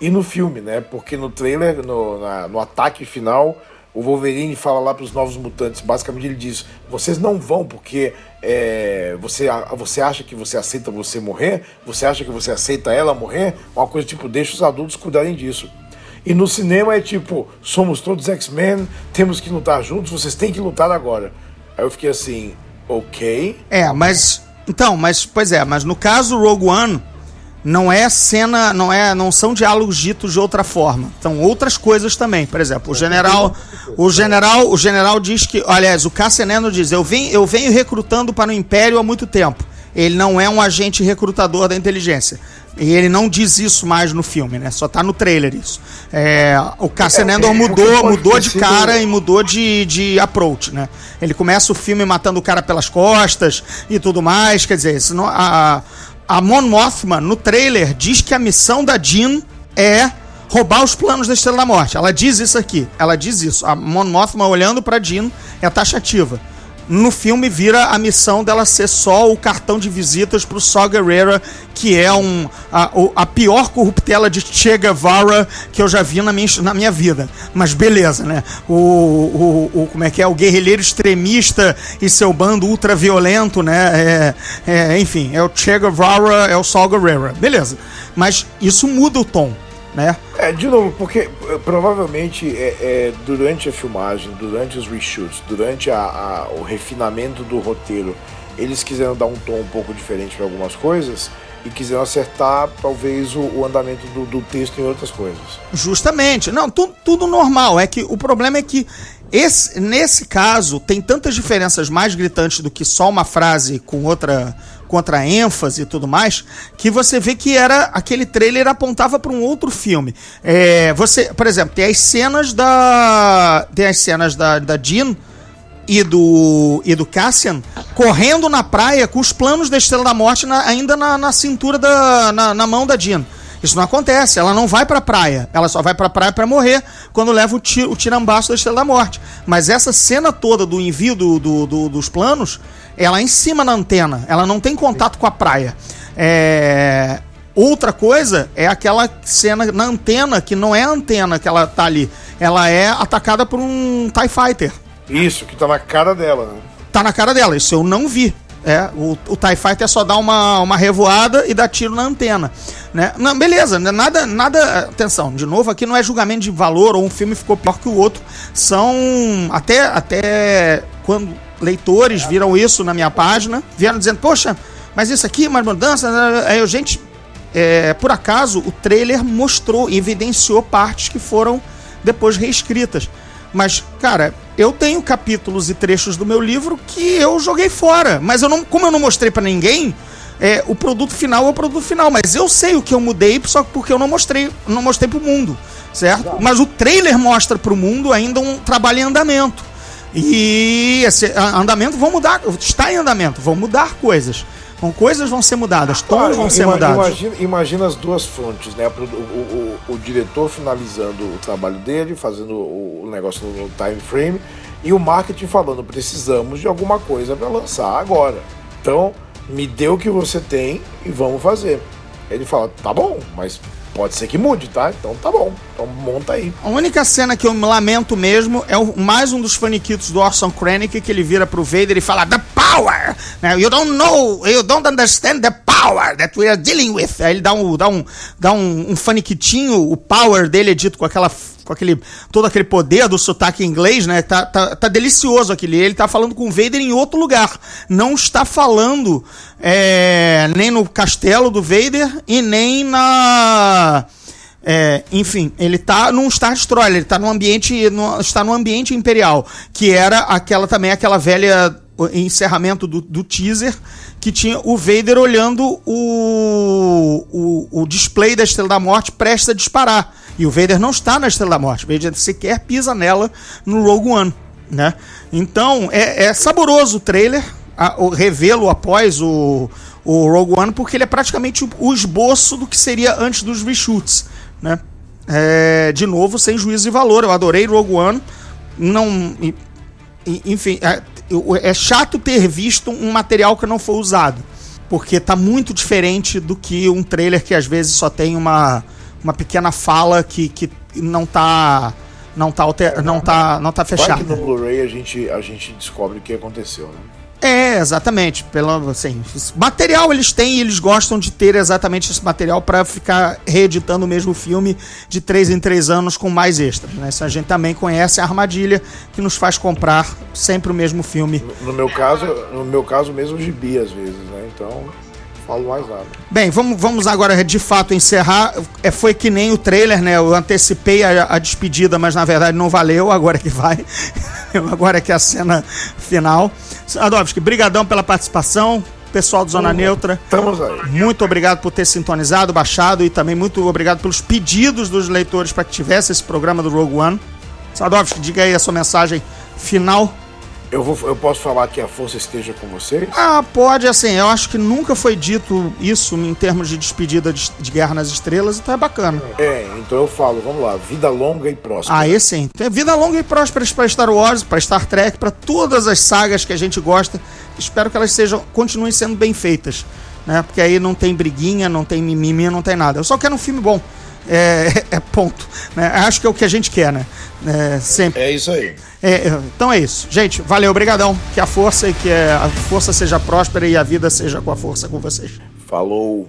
e no filme, né? Porque no trailer, no, na- no ataque final, o Wolverine fala lá para os novos mutantes, basicamente ele diz: vocês não vão porque é, você, você acha que você aceita você morrer, você acha que você aceita ela morrer, uma coisa tipo, deixa os adultos cuidarem disso. E no cinema é tipo, somos todos X-Men, temos que lutar juntos, vocês têm que lutar agora. Aí eu fiquei assim, ok. É, mas. Então, mas, pois é, mas no caso Rogue One, não é cena, não é, não são diálogos ditos de outra forma. Então, outras coisas também. Por exemplo, o general, o general, o general diz que, aliás, o Cassineno diz: "Eu venho, eu venho recrutando para o Império há muito tempo. Ele não é um agente recrutador da inteligência." E ele não diz isso mais no filme, né? Só tá no trailer isso. É, o Cassian É, é, é, mudou, mudou de cara e mudou de, de approach, né? Ele começa o filme matando o cara pelas costas e tudo mais. Quer dizer, isso não, a, a Mon Mothma, no trailer, diz que a missão da Jean é roubar os planos da Estrela da Morte. Ela diz isso aqui. Ela diz isso. A Mon Mothma olhando pra Jean é taxativa. No filme vira a missão dela ser só o cartão de visitas pro Saw Gerrera, que é um, a, a pior corruptela de Che Guevara que eu já vi na minha, na minha vida. Mas beleza, né? O, o, o- como é que é? O guerrilheiro extremista e seu bando ultraviolento, né? É, é, enfim, é o Che Guevara, é o Saw Gerrera. Beleza. Mas isso muda o tom, né? É, de novo, porque eh, provavelmente é, é, durante a filmagem, durante os reshoots, durante a- a- o refinamento do roteiro, eles quiseram dar um tom um pouco diferente para algumas coisas e quiseram acertar talvez o, o andamento do, do texto em outras coisas. Justamente. Não, tu- tudo normal. É que o problema é que esse, nesse caso tem tantas diferenças mais gritantes do que só uma frase com outra, com outra ênfase e tudo mais, que você vê que era aquele trailer apontava para um outro filme. É, você, por exemplo, tem as cenas da tem as cenas da, da Jean e do, e do Cassian correndo na praia com os planos da Estrela da Morte na- ainda na, na cintura da. Na, na mão da Jean. Isso não acontece, ela não vai pra praia, ela só vai pra praia pra morrer quando leva o, ti, o tirambaço da Estrela da Morte. Mas essa cena toda do envio do, do- do- dos planos, ela é em cima na antena, ela não tem contato com a praia. É, Outra coisa é aquela cena na antena, que não é a antena que ela tá ali, ela é atacada por um TIE Fighter Isso, que tá na cara dela, né? tá na cara dela. Isso eu não vi. É, o, o TIE Fighter só dá uma, uma revoada e dá tiro na antena. Né? Não, beleza, né? nada, nada. Atenção, de novo, aqui não é julgamento de valor ou um filme ficou pior que o outro. São. Até, até quando leitores viram isso na minha página, vieram dizendo, poxa, mas isso aqui, uma mudança. Aí eu, gente, é, por acaso, o trailer mostrou, evidenciou partes que foram depois reescritas. Mas, cara, eu tenho capítulos e trechos do meu livro que eu joguei fora. Mas eu não, como eu não mostrei pra ninguém, é, o produto final é o produto final. Mas eu sei o que eu mudei só porque eu não mostrei, não mostrei pro mundo, certo? Mas o trailer mostra pro mundo ainda um trabalho em andamento. E esse andamento vão mudar, está em andamento, vão mudar coisas. Então, coisas vão ser mudadas, tons vão ser Ima- mudados. Imagina, imagina as duas frontes, né? O, o- o- o diretor finalizando o trabalho dele, fazendo o, o negócio no time frame, e o marketing falando, precisamos de alguma coisa para lançar agora. Então, me dê o que você tem e vamos fazer. Ele fala, tá bom, mas pode ser que mude, tá? Então tá bom. Então monta aí. A única cena que eu me lamento mesmo é o- mais um dos faniquitos do Orson Krennic que ele vira pro Vader e fala The power! Né? You don't know, you don't understand the power that we are dealing with. Aí ele dá um, dá um, dá um, um faniquitinho, o power dele é dito com aquela com aquele todo aquele poder do sotaque inglês, né? Tá, tá, tá delicioso aquele. Ele tá falando com o Vader em outro lugar. Não está falando é, nem no castelo do Vader e nem na é, enfim, ele tá num Star Destroyer, ele tá num ambiente, está no ambiente imperial, que era aquela também aquela velha encerramento do, do teaser que tinha o Vader olhando o, o, o display da Estrela da Morte prestes a disparar. E o Vader não está na Estrela da Morte, o Vader sequer pisa nela no Rogue One. Né? Então é, é saboroso o trailer, revê-lo após o, o Rogue One, porque ele é praticamente o, o esboço do que seria antes dos reshoots né? É, de novo, sem juízo de valor. Eu adorei Rogue One. Não, enfim, é, é chato ter visto um material que não foi usado, porque tá muito diferente do que um trailer que às vezes só tem uma, uma pequena fala que, que não tá não tá alter, não tá não tá fechado. no Blu-ray a gente a gente descobre o que aconteceu, né? É, exatamente. Pelo, assim, material eles têm e eles gostam de ter exatamente esse material para ficar reeditando o mesmo filme de três em três anos com mais extras. Né? Isso a gente também conhece a armadilha que nos faz comprar sempre o mesmo filme. No, no meu caso, no meu caso mesmo gibi às vezes, né? Então falo mais nada. Bem, vamos, vamos agora de fato encerrar. É, foi que nem o trailer, né? Eu antecipei a, a despedida, mas na verdade não valeu. Agora que vai. agora que é a cena final. Adovski, brigadão pela participação. Pessoal do Zona uhum. Neutra. Estamos aí. Muito obrigado por ter sintonizado, baixado e também muito obrigado pelos pedidos dos leitores para que tivesse esse programa do Rogue One. Sadovski, diga aí a sua mensagem final eu, vou, eu posso falar que a força esteja com vocês? Ah, pode, assim, eu acho que nunca foi dito isso em termos de despedida de, de Guerra nas Estrelas, então é bacana. É, então eu falo, vamos lá, vida longa e próspera. Ah, esse sim. Tem vida longa e próspera para Star Wars, para Star Trek, para todas as sagas que a gente gosta. Espero que elas sejam, continuem sendo bem feitas, né? Porque aí não tem briguinha, não tem mimimi, não tem nada. Eu só quero um filme bom. É, é, ponto. Né? Acho que é o que a gente quer, né? É, sempre. É isso aí. É, então é isso. Gente, valeu, obrigadão. Que a força e que a força seja próspera e a vida seja com a força com vocês. Falou.